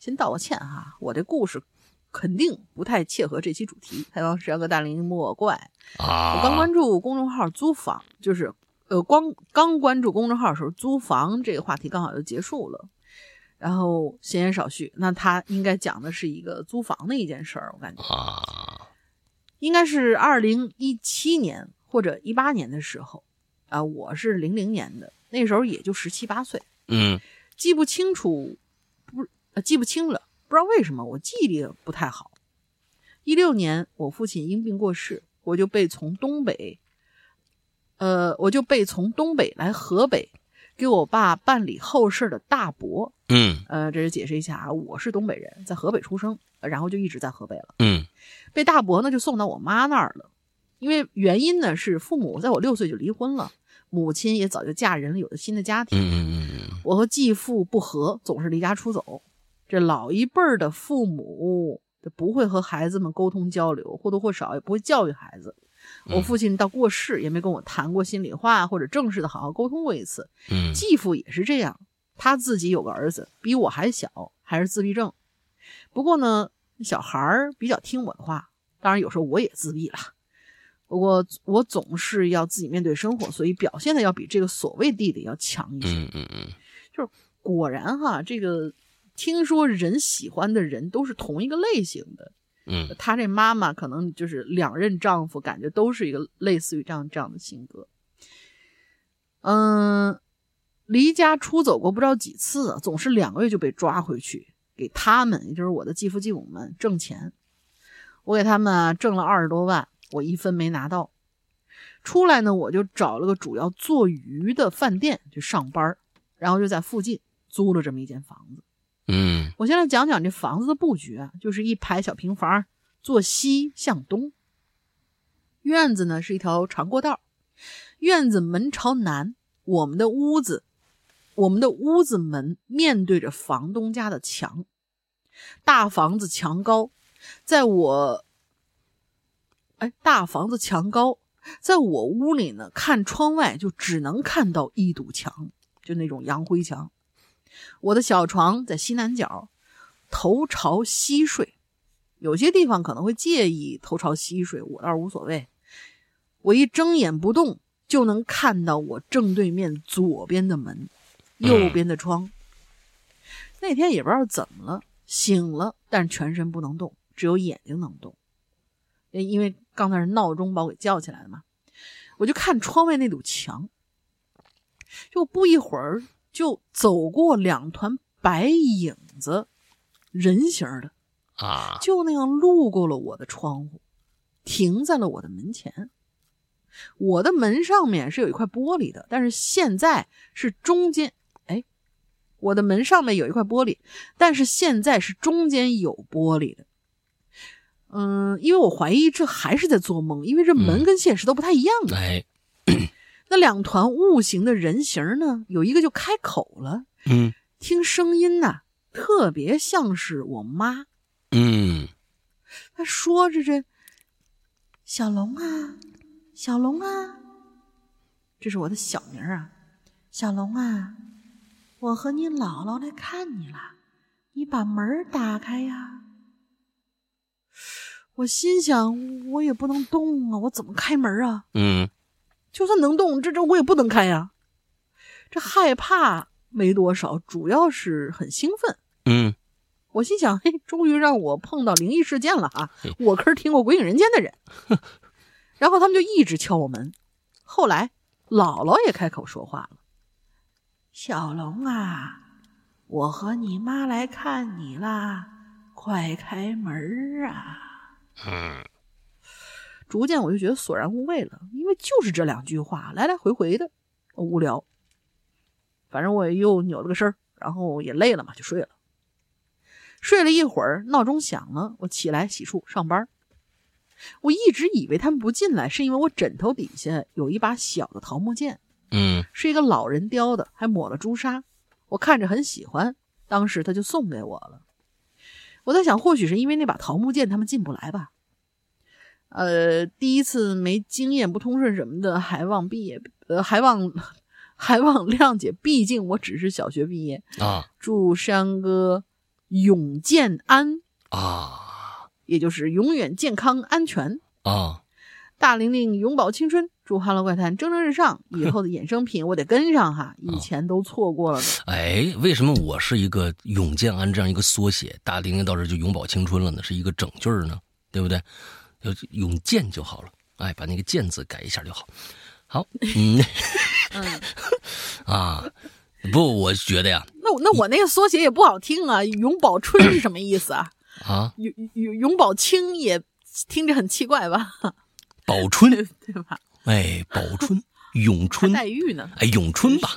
先道个歉哈，我这故事肯定不太切合这期主题。还望石个大龄莫怪啊！我刚关注公众号租房，就是呃，光刚关注公众号的时候，租房这个话题刚好就结束了。然后闲言少叙，那他应该讲的是一个租房的一件事儿，我感觉啊。应该是二零一七年或者一八年的时候，啊，我是零零年的，那时候也就十七八岁，嗯，记不清楚，不，呃，记不清了，不知道为什么我记忆力不太好。一六年我父亲因病过世，我就被从东北，呃，我就被从东北来河北，给我爸办理后事的大伯。嗯呃，这是解释一下啊，我是东北人，在河北出生，然后就一直在河北了。嗯被大伯呢就送到我妈那儿了，因为原因呢是父母在我六岁就离婚了，母亲也早就嫁人了，有了新的家庭。嗯嗯嗯我和继父不和，总是离家出走。这老一辈儿的父母不会和孩子们沟通交流，或多或少也不会教育孩子。我父亲到过世也没跟我谈过心里话，或者正式的好好沟通过一次。嗯继父也是这样，他自己有个儿子，比我还小，还是自闭症。不过呢，小孩儿比较听我的话，当然有时候我也自闭了。不过我总是要自己面对生活，所以表现的要比这个所谓弟弟要强一些。嗯嗯嗯果然哈，这个听说人喜欢的人都是同一个类型的。嗯她这妈妈可能就是两任丈夫，感觉都是一个类似于这样这样的性格。嗯，离家出走过不知道几次，总是两个月就被抓回去，给他们，也就是我的继父继母们挣钱。我给他们挣了二十多万，我一分没拿到。出来呢，我就找了个主要做鱼的饭店去上班，然后就在附近租了这么一间房子。嗯我现在讲讲这房子的布局啊，就是一排小平房，坐西向东。院子呢是一条长过道，院子门朝南，我们的屋子，我们的屋子门面对着房东家的墙。大房子墙高，在我，哎，大房子墙高，在我屋里呢，看窗外就只能看到一堵墙，就那种洋灰墙。我的小床在西南角，头朝西睡。有些地方可能会介意头朝西睡，我倒是无所谓。我一睁眼不动，就能看到我正对面左边的门，右边的窗。那天也不知道怎么了，醒了，但是全身不能动，只有眼睛能动。因为刚才是闹钟把我给叫起来的嘛，我就看窗外那堵墙，就不一会儿就走过两团白影子，人形的，啊就那样路过了我的窗户，停在了我的门前。我的门上面是有一块玻璃的，但是现在是中间，哎，我的门上面有一块玻璃，但是现在是中间有玻璃的。嗯，因为我怀疑这还是在做梦，因为这门跟现实都不太一样的。哎那两团雾形的人形呢，有一个就开口了，嗯听声音呐、特别像是我妈。嗯他说着这，小龙啊，小龙啊，这是我的小名啊，小龙啊，我和你姥姥来看你了，你把门打开呀。我心想，我也不能动啊，我怎么开门啊？嗯就算能动，这这我也不能开呀。这害怕没多少，主要是很兴奋。嗯我心想，嘿，终于让我碰到灵异事件了啊！我可是听过鬼影人间的人。然后他们就一直敲我门。后来姥姥也开口说话了：“小龙啊，我和你妈来看你啦，快开门啊！”嗯逐渐我就觉得索然无味了，因为就是这两句话来来回回的，无聊。反正我又扭了个身儿，然后也累了嘛，就睡了。睡了一会儿，闹钟响了，我起来洗漱上班。我一直以为他们不进来，是因为我枕头底下有一把小的桃木剑，嗯是一个老人雕的，还抹了朱砂，我看着很喜欢，当时他就送给我了。我在想，或许是因为那把桃木剑他们进不来吧。呃，第一次没经验、不通顺什么的，还望毕业，呃，还望 还望谅解，毕竟我只是小学毕业。啊祝山哥永健安，啊也就是永远健康安全。啊大玲玲永葆青春，祝《哈喽怪谈》蒸蒸日上。以后的衍生品我得跟上哈，以前都错过了的。哎，为什么我是一个永健安这样一个缩写，大玲玲到这就永葆青春了呢？是一个整句儿呢，对不对？就永健就好了，哎，把那个健字改一下就好。好，嗯嗯，啊，不，我觉得呀，那我那我那个缩写也不好听啊，永保春是什么意思啊？啊，永永永葆青也听着很奇怪吧？宝春，对吧？哎，宝春，咏春，黛玉呢？哎，咏春吧，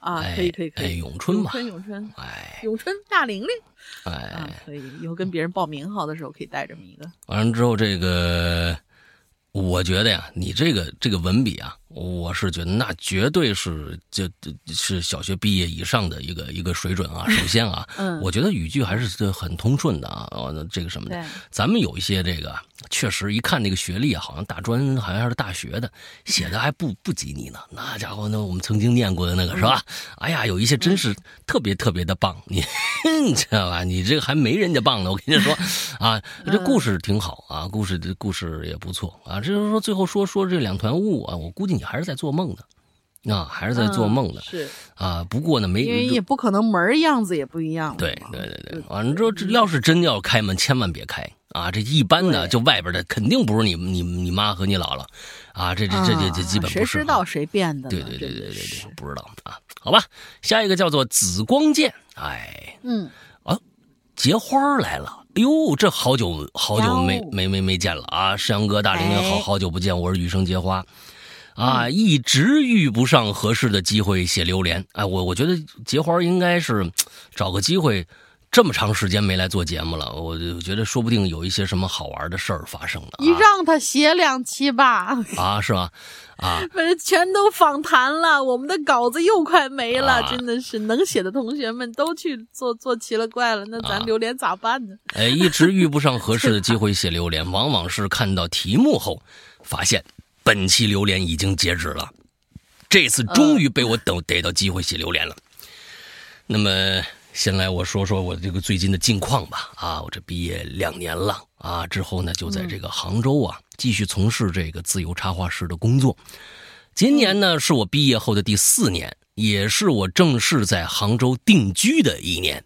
啊，哎可以可以可哎，以，咏春嘛，咏春咏春哎咏春大玲玲啊哎，，可以，以后跟别人报名号的时候可以带这么一个。完了之后这个，我觉得呀，你这个这个文笔啊，我是觉得那绝对是这这是小学毕业以上的一个一个水准啊。首先啊，嗯我觉得语句还是很通顺的啊，哦，这个什么的，咱们有一些这个确实一看那个学历啊，好像大专好像是大学的，写的还不不及你呢。那家伙那，我们曾经念过的那个是吧？哎呀，有一些真是特别特别的棒，你你知道吧？你这个还没人家棒呢，我跟你说 啊，这故事挺好啊，故事的故事也不错啊。这就是说最后说说这两团雾啊，我估计你还是在做梦呢，啊，还是在做梦呢嗯是啊。不过呢，没因为也不可能门样子也不一样。对对对对，完了之后，这要是真要开门，千万别开啊！这一般的，就外边的，肯定不是你你你妈和你姥姥，啊，这这这这这基本不是。谁知道谁变的？对对对对对对，不知道啊。好吧，下一个叫做紫光剑，哎，嗯啊，结花来了。哎呦，这好久好久没没没没见了啊！山羊哥、大玲玲，好哎好久不见，我是雨生结花。啊，一直遇不上合适的机会写榴莲。哎，我我觉得结花应该是找个机会，这么长时间没来做节目了，我就觉得说不定有一些什么好玩的事儿发生了你让他写两期吧，啊啊，是吧？啊，全都访谈了，我们的稿子又快没了，啊真的是能写的同学们都去做做奇了怪了，那咱啊榴莲咋办呢？哎，一直遇不上合适的机会写榴莲，往往是看到题目后，发现本期榴莲已经截止了。这次终于被我等逮到机会写榴莲了。那么，先来我说说我这个最近的近况吧。啊，我这毕业两年了啊，之后呢，就在这个杭州啊，继续从事这个自由插画师的工作。今年呢，是我毕业后的第四年，也是我正式在杭州定居的一年。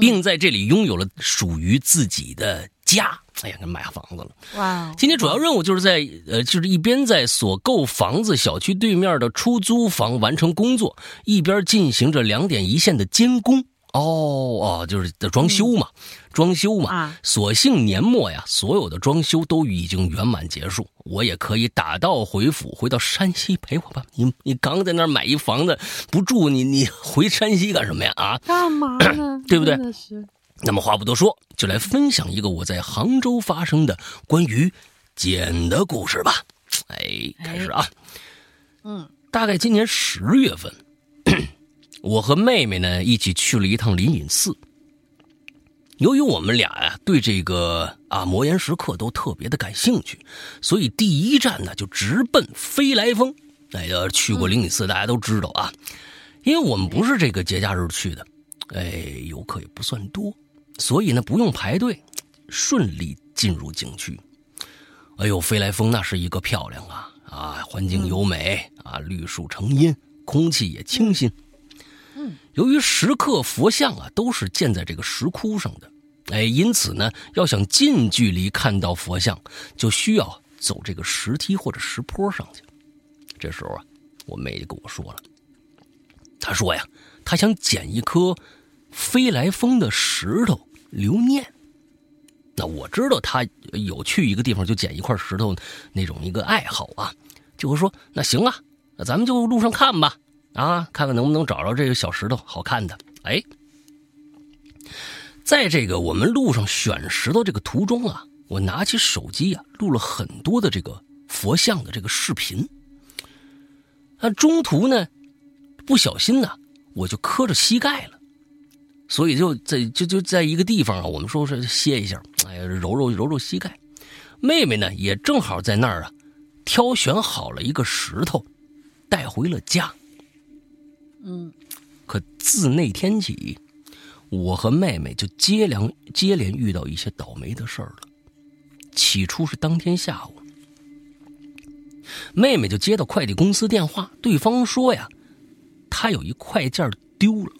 并在这里拥有了属于自己的家。哎呀，给买房子了。哇，今天主要任务就是在呃，就是一边在所购房子小区对面的出租房完成工作，一边进行着两点一线的监工。哦哦，就是的装修嘛，装修嘛。啊所幸年末呀，所有的装修都已经圆满结束，我也可以打道回府，回到山西陪我吧。你你刚在那儿买一房子不住，你你回山西干什么呀？啊？干嘛呢？对不对真的是，那么话不多说，就来分享一个我在杭州发生的关于茧的故事吧。哎，开始啊，嗯大概今年十月份，我和妹妹呢一起去了一趟灵隐寺。由于我们俩呀、对这个啊魔岩石刻都特别的感兴趣，所以第一站呢就直奔飞来峰。哎，要去过灵隐寺，大家都知道啊，因为我们不是这个节假日去的，哎，游客也不算多，所以呢不用排队，顺利进入景区。哎呦，飞来峰那是一个漂亮啊啊，环境优美啊，绿树成荫，空气也清新。嗯，由于石刻佛像啊都是建在这个石窟上的，哎，因此呢，要想近距离看到佛像，就需要走这个石梯或者石坡上去。这时候啊，我妹就跟我说了，她说呀，她想捡一颗飞来峰的石头留念。那我知道他有去一个地方就捡一块石头那种一个爱好啊，就会说那行啊，那咱们就路上看吧，啊，看看能不能找着这个小石头好看的。哎，在这个我们路上选石头这个途中啊，我拿起手机啊，录了很多的这个佛像的这个视频。那，中途呢，不小心呢，我就磕着膝盖了。所以就在就就在一个地方啊，我们说是歇一下，哎呀，揉揉揉揉膝盖。妹妹呢也正好在那儿啊，挑选好了一个石头，带回了家。嗯可自那天起，我和妹妹就接连接连遇到一些倒霉的事儿了。起初是当天下午，妹妹就接到快递公司电话，对方说呀，她有一快件丢了。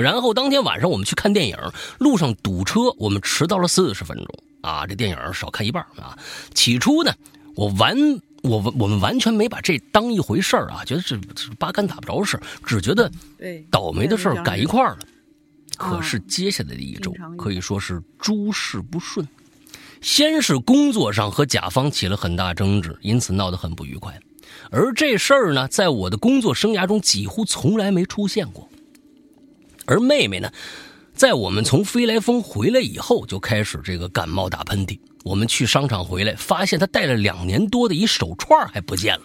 然后当天晚上我们去看电影，路上堵车，我们迟到了四十分钟啊！这电影少看一半啊。起初呢，我完我我们完全没把这当一回事儿啊，觉得这这八竿打不着事，只觉得，倒霉的事儿赶一块儿了。可是接下来的一周可以说是诸事不顺，先是工作上和甲方起了很大争执，因此闹得很不愉快。而这事儿呢，在我的工作生涯中几乎从来没出现过。而妹妹呢，在我们从飞来峰回来以后，就开始这个感冒打喷嚏。我们去商场回来，发现她带了两年多的一手串还不见了。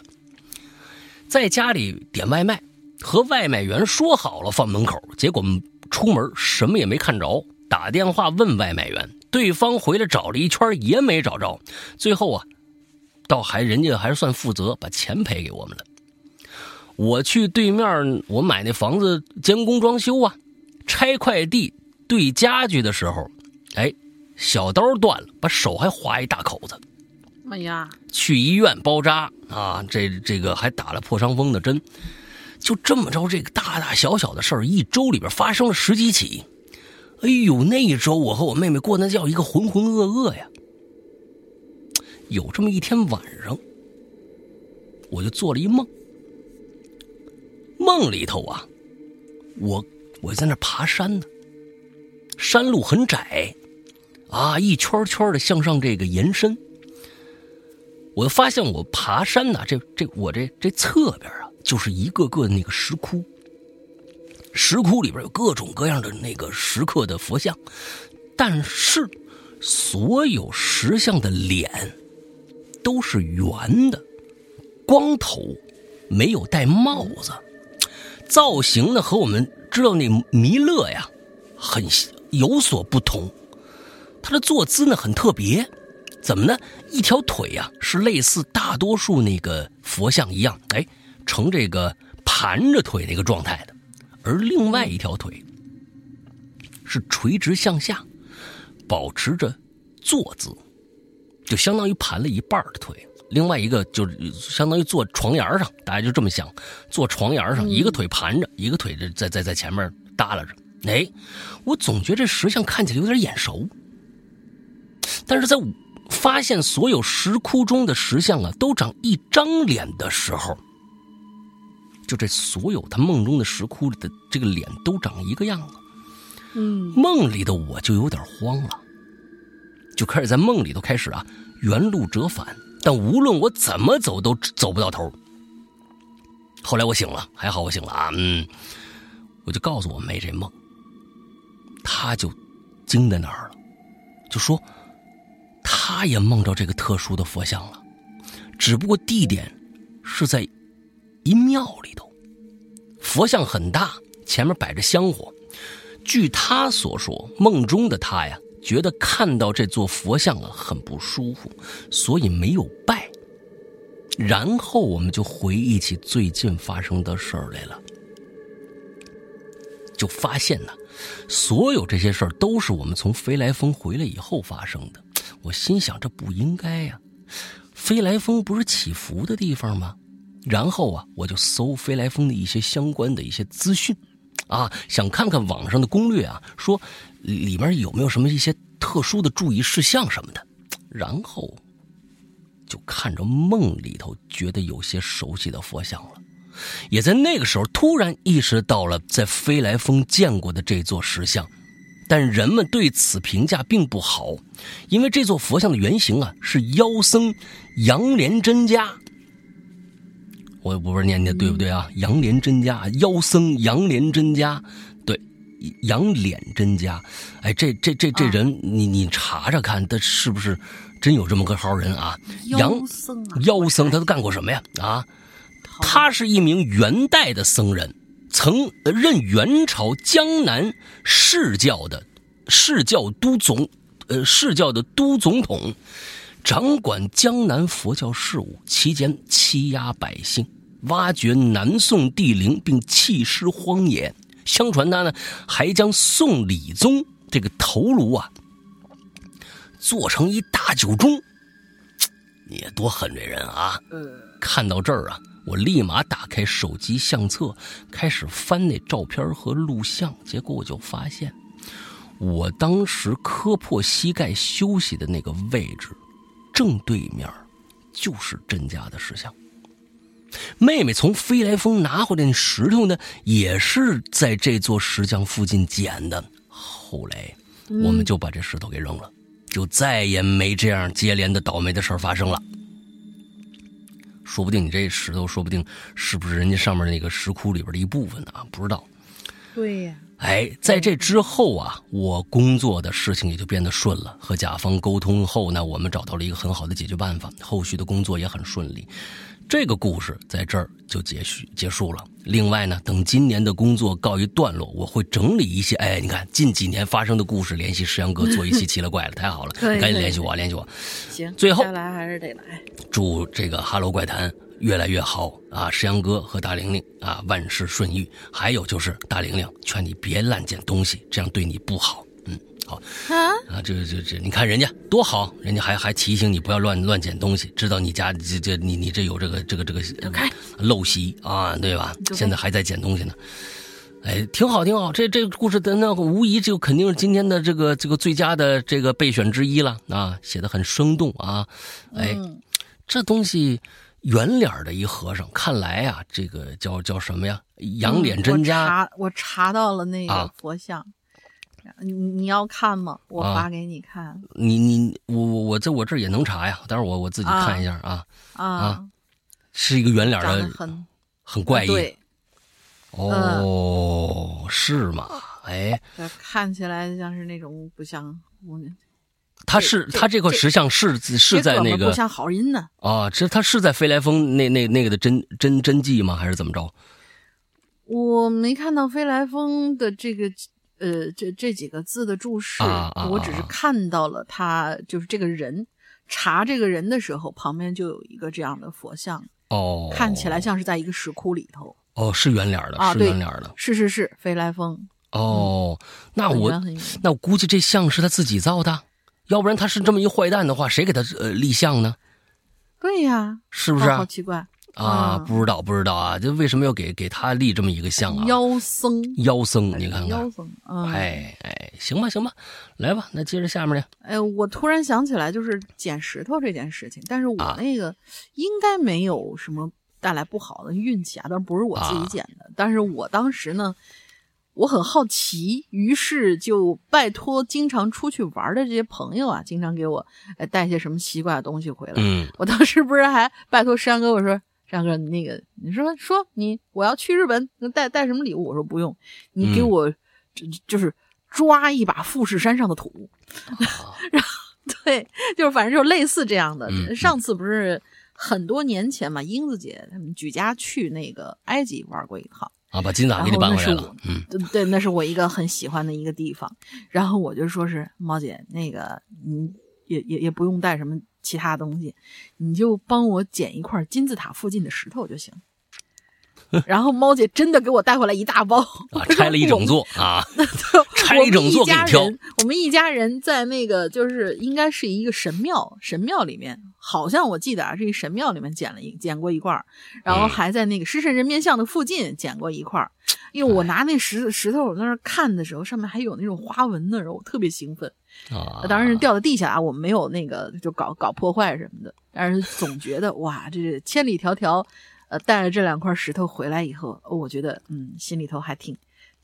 在家里点外卖，和外卖员说好了放门口，结果出门什么也没看着。打电话问外卖员，对方回来找了一圈也没找着。最后啊。倒还人家还算负责，把钱赔给我们了。我去对面，我买那房子监工装修啊，拆快递、对家具的时候，哎，小刀断了，把手还划一大口子。哎呀！去医院包扎啊，这这个还打了破伤风的针。就这么着，这个大大小小的事儿，一周里边发生了十几起。哎呦，那一周我和我妹妹过那叫一个浑浑噩噩呀。有这么一天晚上，我就做了一梦。梦里头啊，我我在那爬山呢，山路很窄，啊，一圈圈的向上这个延伸。我发现我爬山呢，这这我这这侧边啊，就是一个个的那个石窟。石窟里边有各种各样的那个石刻的佛像，但是所有石像的脸。都是圆的，光头，没有戴帽子，造型呢和我们知道那弥勒呀，很有所不同。他的坐姿呢很特别，怎么呢？一条腿呀是类似大多数那个佛像一样，哎，呈这个盘着腿那个状态的，而另外一条腿是垂直向下，保持着坐姿。就相当于盘了一半的腿，另外一个就相当于坐床沿上，大家就这么想，坐床沿上，一个腿盘着，一个腿在在在前面耷拉着。哎，我总觉得这石像看起来有点眼熟，但是在发现所有石窟中的石像啊都长一张脸的时候，就这所有他梦中的石窟里的这个脸都长一个样子。嗯，梦里的我就有点慌了。就开始在梦里头开始啊，原路折返，但无论我怎么走都走不到头。后来我醒了，还好我醒了啊，嗯，我就告诉我妹这梦，她就惊在那儿了，就说她也梦着这个特殊的佛像了，只不过地点是在一庙里头，佛像很大，前面摆着香火。据她所说，梦中的她呀。觉得看到这座佛像啊很不舒服，所以没有拜。然后我们就回忆起最近发生的事儿来了，就发现呢，所有这些事儿都是我们从飞来峰回来以后发生的。我心想，这不应该呀，飞来峰不是祈福的地方吗？然后啊，我就搜飞来峰的一些相关的一些资讯。啊，想看看网上的攻略啊，说里面有没有什么一些特殊的注意事项什么的，然后就看着梦里头觉得有些熟悉的佛像了，也在那个时候突然意识到了在飞来峰见过的这座石像，但人们对此评价并不好，因为这座佛像的原型啊是妖僧杨莲真家。我也不是念念对不对啊？杨莲真家妖僧杨莲真家，对，杨脸真家，哎，这这这这人，你你查查看，他是不是真有这么个好人啊？杨僧，妖僧，他都干过什么呀？啊，他是一名元代的僧人，曾任元朝江南释教的释教都总，呃，释教的都总统。掌管江南佛教事务期间，欺压百姓，挖掘南宋帝陵，并弃尸荒野。相传他呢，还将宋理宗这个头颅啊，做成一大酒盅。你也多狠这人啊！看到这儿啊，我立马打开手机相册，开始翻那照片和录像。结果我就发现，我当时磕破膝盖休息的那个位置。正对面就是甄家的石像。妹妹从飞来峰拿回来那石头呢，也是在这座石像附近捡的。后来我们就把这石头给扔了，就再也没这样接连的倒霉的事儿发生了。说不定你这石头，说不定是不是人家上面那个石窟里边的一部分呢？啊不知道。对呀。哎，在这之后啊，我工作的事情也就变得顺了。和甲方沟通后呢，我们找到了一个很好的解决办法，后续的工作也很顺利。这个故事在这儿就结束结束了。另外呢，等今年的工作告一段落，我会整理一些。哎，你看近几年发生的故事，联系石阳哥做一期奇了怪了，太好了，赶紧联系我，联系我。行，最后来还是得来。祝这个《哈喽怪谈》越来越好啊！石阳哥和大玲玲啊，万事顺意。还有就是大玲玲，劝你别乱捡东西，这样对你不好。嗯，好啊啊，这这这，你看人家多好，人家还还提醒你不要乱乱捡东西，知道你家这这你你这有这个这个这个陋习啊，对吧？现在还在捡东西呢。哎，挺好挺好，这这个故事的那无疑就肯定是今天的这个这个最佳的这个备选之一了啊，写的很生动啊。哎，这东西圆脸的一和尚，看来啊，这个叫叫什么呀？仰脸真家。我查我查到了那个佛像，你你要看吗？我发给你看。你你我我我这我这也能查呀，待会儿我我自己看一下啊啊，是一个圆脸的，很很怪异。对。哦，是吗？哎，看起来像是那种不像我。他是他这块石像是是在那个不像好人呢啊，这他是在飞来峰那那那个的真真真迹吗？还是怎么着？我没看到飞来峰的这个呃这这几个字的注释，我只是看到了他就是这个人查这个人的时候，旁边就有一个这样的佛像哦，看起来像是在一个石窟里头。哦，是圆脸的，是圆脸的，是是是，飞来峰。哦，那我那我估计这像是他自己造的，要不然他是这么一坏蛋的话，谁给他呃立像呢？对呀，是不是？好奇怪啊！不知道，不知道啊！就为什么要给给他立这么一个像啊？妖僧，妖僧，你看看，妖僧。哎哎，行吧，行吧，来吧，那接着下面的。哎，我突然想起来，就是捡石头这件事情，但是我那个应该没有什么。带来不好的运气啊！但不是我自己捡的，但是我当时呢，我很好奇，于是就拜托经常出去玩的这些朋友啊，经常给我带些什么奇怪的东西回来。嗯，我当时不是还拜托山哥，我说山哥，那个你说说你我要去日本，带带什么礼物？我说不用，你给我就是抓一把富士山上的土，然后对，就是反正就是类似这样的。上次不是。很多年前嘛，英子姐他们举家去那个埃及玩过一趟啊，把金子给你搬回来了。嗯，对，那是我一个很喜欢的一个地方。然后我就说是猫姐，那个你也也也不用带什么其他东西，你就帮我捡一块金字塔附近的石头就行。然后猫姐真的给我带回来一大包，啊，拆了一整座啊，拆一整座给你挑。我们一家人在那个就是应该是一个神庙，神庙里面好像我记得啊，是一神庙里面捡了一捡过一块儿然后还在那个狮身人面像的附近捡过一块儿因为我拿那石石头我在那看的时候，上面还有那种花纹的时候，我特别兴奋啊。当然是掉到地下啊，我们没有那个就搞搞破坏什么的，但是总觉得哇，这是千里迢迢。呃，带着这两块石头回来以后，我觉得嗯，心里头还挺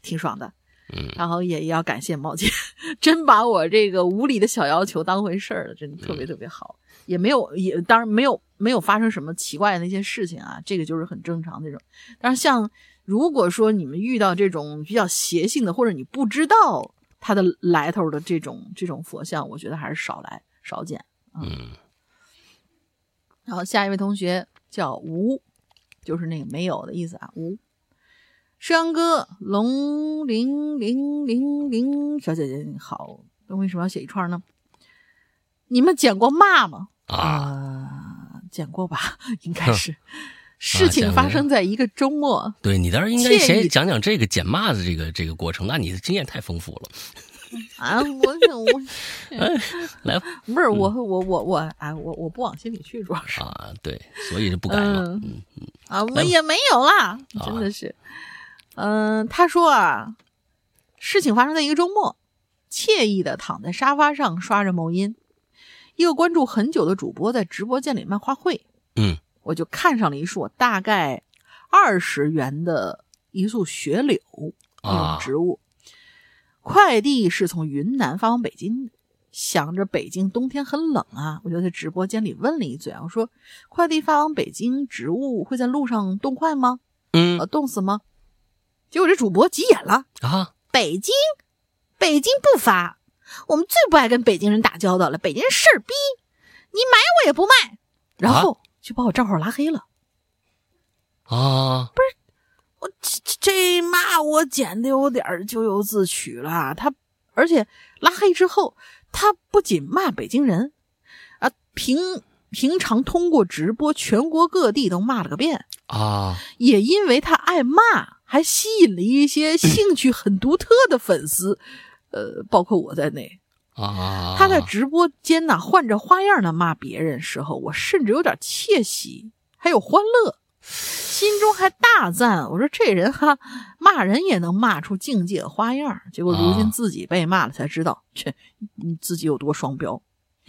挺爽的。嗯，然后也也要感谢猫姐，真把我这个无理的小要求当回事儿了，真的特别特别好。也没有也当然没有没有发生什么奇怪的那些事情啊，这个就是很正常那种。但是像如果说你们遇到这种比较邪性的，或者你不知道它的来头的这种这种佛像，我觉得还是少来少见。嗯。然后下一位同学叫吴。就是那个没有的意思啊！吴，诗阳哥，龙零零零零小姐姐你好，那为什么要写一串呢？你们捡过骂吗？啊，捡过吧，应该是。事情发生在一个周末。对你倒是应该先讲讲这个捡骂的这个这个过程，那你的经验太丰富了。啊，我我，来。吧，不是我我我我，哎，我我不往心里去，主要是。啊，对，所以就不敢了，嗯。嗯啊，我也没有啦，真的是，嗯，他说啊，事情发生在一个周末，惬意的躺在沙发上刷着某音，一个关注很久的主播在直播间里卖花卉，嗯，我就看上了一束大概二十元的一束雪柳一种植物。快递是从云南发往北京的，想着北京冬天很冷啊，我就在直播间里问了一嘴啊，我说快递发往北京，植物会在路上冻坏吗？嗯呃，冻死吗？结果这主播急眼了，啊，北京，北京不发，我们最不爱跟北京人打交道了，北京人事儿逼，你买我也不卖，然后就把我账号拉黑了。啊，不是我这这这骂我简的有点咎由自取了。他而且拉黑之后，他不仅骂北京人，啊，平平常通过直播全国各地都骂了个遍。啊，也因为他爱骂，还吸引了一些兴趣很独特的粉丝，呃，包括我在内。啊，他在直播间呢换着花样的骂别人时候，我甚至有点窃喜，还有欢乐，心中还大赞：“我说这人哈，骂人也能骂出境界花样。”结果如今啊自己被骂了，才知道，切，你自己有多双标。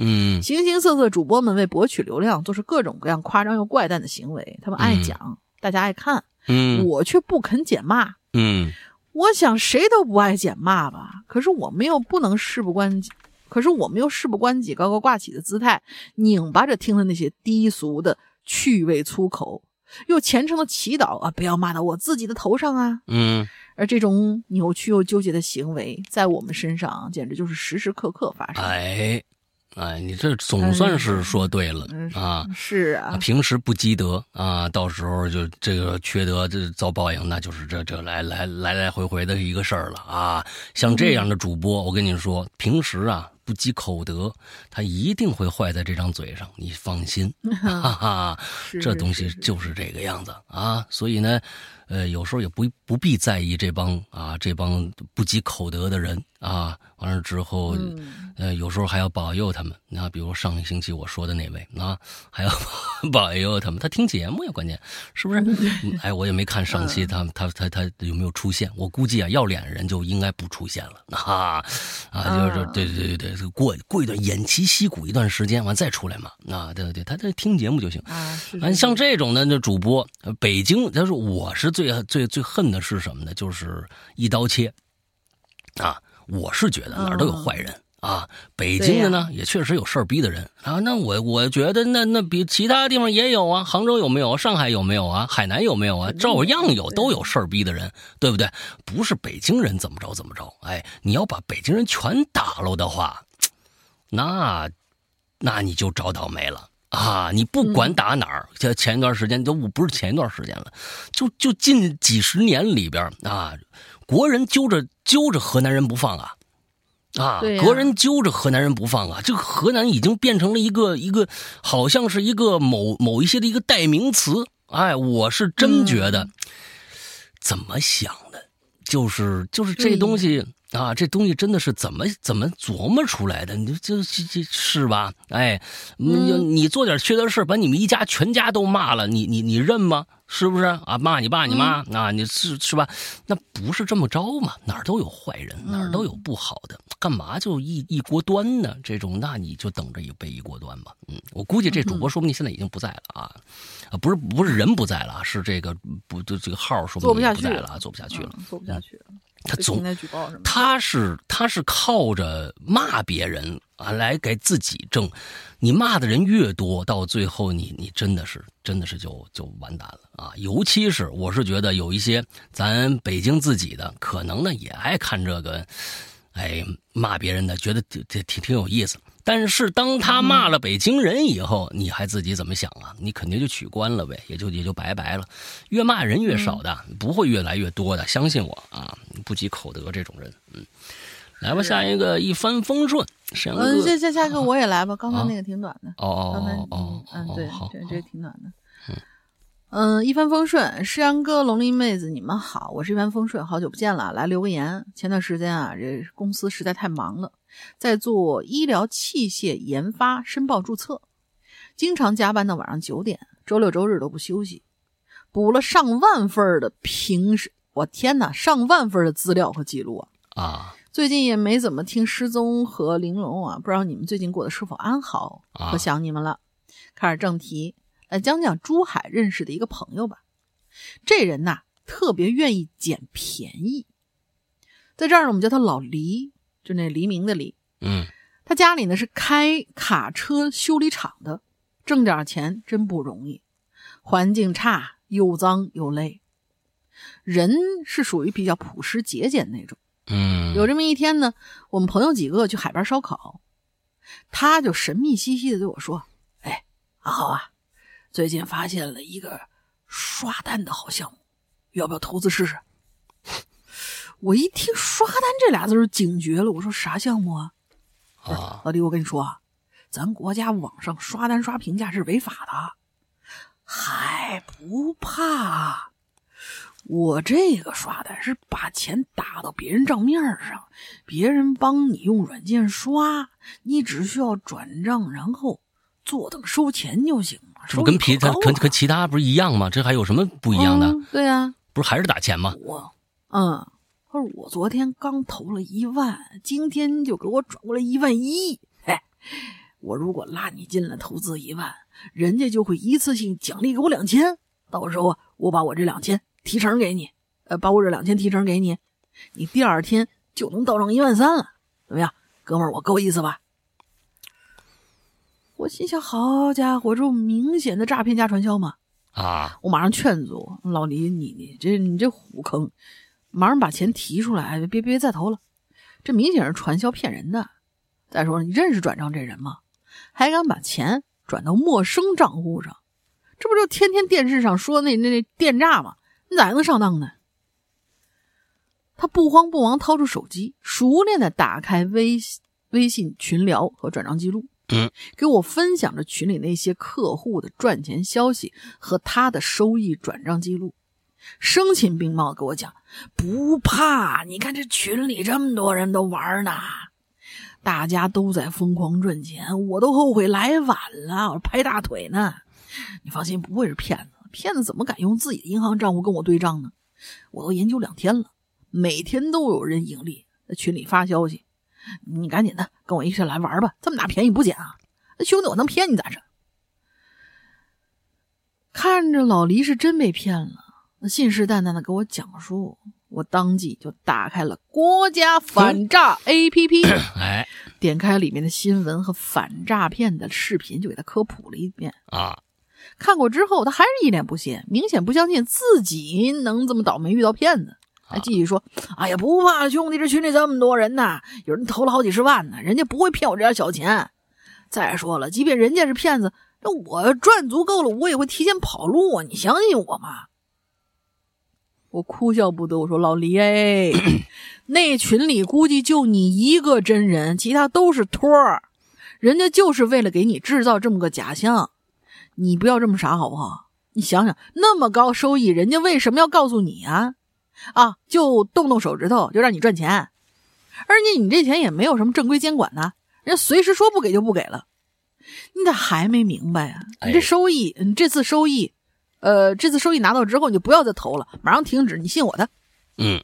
嗯形形色色主播们为博取流量，做出各种各样夸张又怪诞的行为，他们爱嗯讲，大家爱看，嗯我却不肯减骂。嗯我想谁都不爱捡骂吧，可是我们又不能事不关己，可是我们又事不关己，高高挂起的姿态，拧巴着听了那些低俗的趣味粗口，又虔诚的祈祷啊，不要骂到我自己的头上啊。嗯而这种扭曲又纠结的行为，在我们身上简直就是时时刻刻发生。哎哎，你这总算是说对了嗯啊。是啊，平时不积德啊，到时候就这个缺德，这遭报应，那就是这这来来来来回回的一个事儿了啊。像这样的主播，我跟你说，平时啊不积口德，他一定会坏在这张嘴上，你放心，哈哈。这东西就是这个样子啊，所以呢，呃，有时候也不不必在意这帮啊这帮不积口德的人啊，完了之后，嗯呃，有时候还要保佑他们。那比如上个星期我说的那位啊，还要 保佑他们，他听节目呀，关键是不是？嗯哎，我也没看上期他他他他有没有出现，我估计啊，要脸人就应该不出现了啊啊，就是啊对对对对，过过一段偃旗息鼓一段时间，完再出来嘛啊，对对对，他他听节目就行。啊，像这种的那主播，呃北京，他说我是最最最恨的是什么呢？就是一刀切，啊，我是觉得哪儿都有坏人。啊，北京的呢、也确实有事儿逼的人啊。那我我觉得那那比其他地方也有啊，杭州有没有？上海有没有啊？海南有没有啊？照样有，都有事儿逼的人，对不对？不是北京人怎么着怎么着。哎，你要把北京人全打喽的话，那那你就找倒霉了。啊，你不管打哪儿，前、前一段时间都不是前一段时间了，就就近几十年里边啊，国人揪着揪着河南人不放啊，啊，国人揪着河南人不放啊，这个河南已经变成了一个一个，好像是一个某某一些的一个代名词。哎，我是真觉得，怎么想的，就是就是这东西。啊，这东西真的是怎么怎么琢磨出来的？你这这这是吧？哎，你你做点缺德事，把你们一家全家都骂了，你你你认吗？是不是啊？骂你爸你妈、啊，你是是吧？那不是这么着嘛？哪儿都有坏人，哪儿都有不好的，干嘛就一一锅端呢？这种，那你就等着一背一锅端吧。嗯，我估计这主播说不定现在已经不在了啊，啊，不是不是人不在了，是这个不就这个号说不定不下去了不在了啊，做不下去了。嗯做不下去了，他总？他是他是靠着骂别人啊来给自己挣，你骂的人越多，到最后你你真的是真的是就就完蛋了啊！尤其是我是觉得有一些咱北京自己的，可能呢也爱看这个，哎骂别人的，觉得挺挺挺挺有意思。但是当他骂了北京人以后，你还自己怎么想啊？你肯定就取关了呗，也就也就拜拜了。越骂人越少的，不会越来越多的，相信我啊！不积口德这种人，嗯，来吧，下一个一帆风顺，沈阳嗯，哥，下下下一个我也来吧，刚才啊那个挺短的。哦刚才哦哦嗯，哦，对，，这这挺短的。嗯，一帆风顺，诗阳哥、龙鳞妹子，你们好，我是一帆风顺，好久不见了，来留个言。前段时间啊，这公司实在太忙了，在做医疗器械研发申报注册，经常加班到晚上九点，周六周日都不休息，补了上万份的平时，我天哪，上万份的资料和记录啊！啊最近也没怎么听失踪和玲珑啊，不知道你们最近过得是否安好？啊可想你们了。开始正题，来讲讲珠海认识的一个朋友吧。这人呐，特别愿意捡便宜，在这儿呢，我们叫他老黎，就那黎明的黎。嗯他家里呢是开卡车修理厂的，挣点钱真不容易，环境差，又脏又累。人是属于比较朴实节俭那种。嗯，有这么一天呢，我们朋友几个去海边烧烤，他就神秘兮兮的对我说：“哎，阿豪啊，最近发现了一个刷单的好项目，要不要投资试试？”我一听“刷单”这俩字儿警觉了，我说：“啥项目啊？”啊，老弟，我跟你说啊，咱国家网上刷单刷评价是违法的，嗨不怕？我这个刷单是把钱打到别人账面上，别人帮你用软件刷，你只需要转账，然后坐等收钱就行了。这不跟其他跟跟其他不是一样吗？这还有什么不一样的？嗯对呀、不是还是打钱吗？我，嗯，他说我昨天刚投了一万，今天就给我转过来一万一。哎，我如果拉你进来投资一万，人家就会一次性奖励给我两千，到时候啊，我把我这两千提成给你，呃，把我这两千提成给你，你第二天就能到账一万三了，怎么样，哥们儿，我够意思吧？我心想，好家伙，这不明显的诈骗加传销吗？啊，我马上劝阻老李，你你这你这虎坑，马上把钱提出来，别别再投了，这明显是传销骗人的。再说了，你认识转账这人吗？还敢把钱转到陌生账户上，这不就天天电视上说那那那电诈吗？你咋还能上当呢？他不慌不忙掏出手机，熟练的打开微微信群聊和转账记录，嗯，给我分享着群里那些客户的赚钱消息和他的收益转账记录，声情并茂的给我讲，不怕，你看这群里这么多人都玩呢，大家都在疯狂赚钱，我都后悔来晚了，我拍大腿呢。你放心，不会是骗子，骗子怎么敢用自己的银行账户跟我对账呢？我都研究两天了，每天都有人盈利，在群里发消息，你赶紧的跟我一起来玩吧，这么大便宜不捡啊！兄弟，我能骗你咋着？看着老黎是真被骗了，那信誓旦旦的给我讲述，我当即就打开了国家反诈 APP，、哎 点开里面的新闻和反诈骗的视频，就给他科普了一遍。啊，看过之后，他还是一脸不信，明显不相信自己能这么倒霉遇到骗子。还继续说：“哎呀，不怕，兄弟，这群里这么多人呢，有人投了好几十万呢，人家不会骗我这点小钱。再说了，即便人家是骗子，那我赚足够了，我也会提前跑路啊！你相信我吗？”我哭笑不得，我说：“老黎，哎，那群里估计就你一个真人，其他都是托儿，人家就是为了给你制造这么个假象。你不要这么傻好不好？你想想，那么高收益，人家为什么要告诉你啊？啊，就动动手指头就让你赚钱，而且你这钱也没有什么正规监管呐，人家随时说不给就不给了。你咋还没明白啊？你这哎收益，你这次收益，呃，这次收益拿到之后，你就不要再投了，马上停止。你信我的。嗯，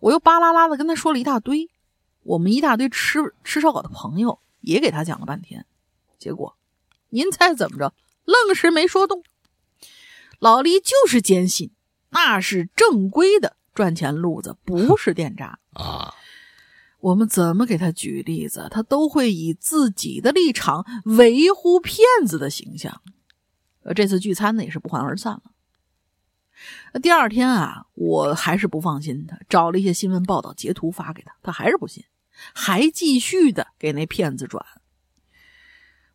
我又巴拉拉的跟他说了一大堆，我们一大堆吃吃烧烤的朋友也给他讲了半天，结果您猜怎么着？愣是没说动。老李就是坚信那是正规的赚钱路子，不是电诈。啊，我们怎么给他举例子，他都会以自己的立场维护骗子的形象。呃，这次聚餐呢也是不欢而散了。那第二天啊，我还是不放心他，找了一些新闻报道截图发给他，他还是不信，还继续的给那骗子转。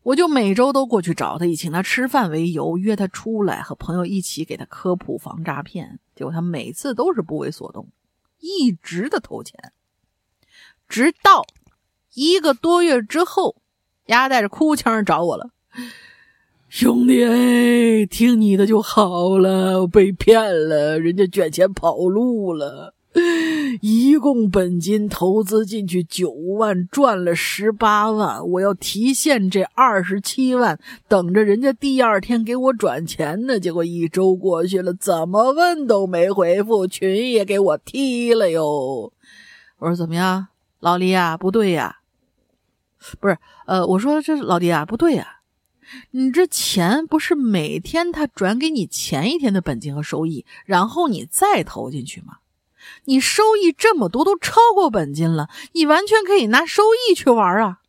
我就每周都过去找他，以请他吃饭为由，约他出来和朋友一起给他科普防诈骗。结果他每次都是不为所动，一直的投钱。直到一个多月之后，丫带着哭腔找我了。兄弟，听你的就好了，我被骗了，人家卷钱跑路了，一共本金投资进去九万，赚了十八万，我要提现这二十七万，等着人家第二天给我转钱呢。结果一周过去了，怎么问都没回复，群也给我踢了哟。我说怎么样？老李呀、不对呀、不是，呃，我说这老李啊，不对呀、你这钱不是每天他转给你前一天的本金和收益，然后你再投进去吗？你收益这么多，都超过本金了，你完全可以拿收益去玩啊！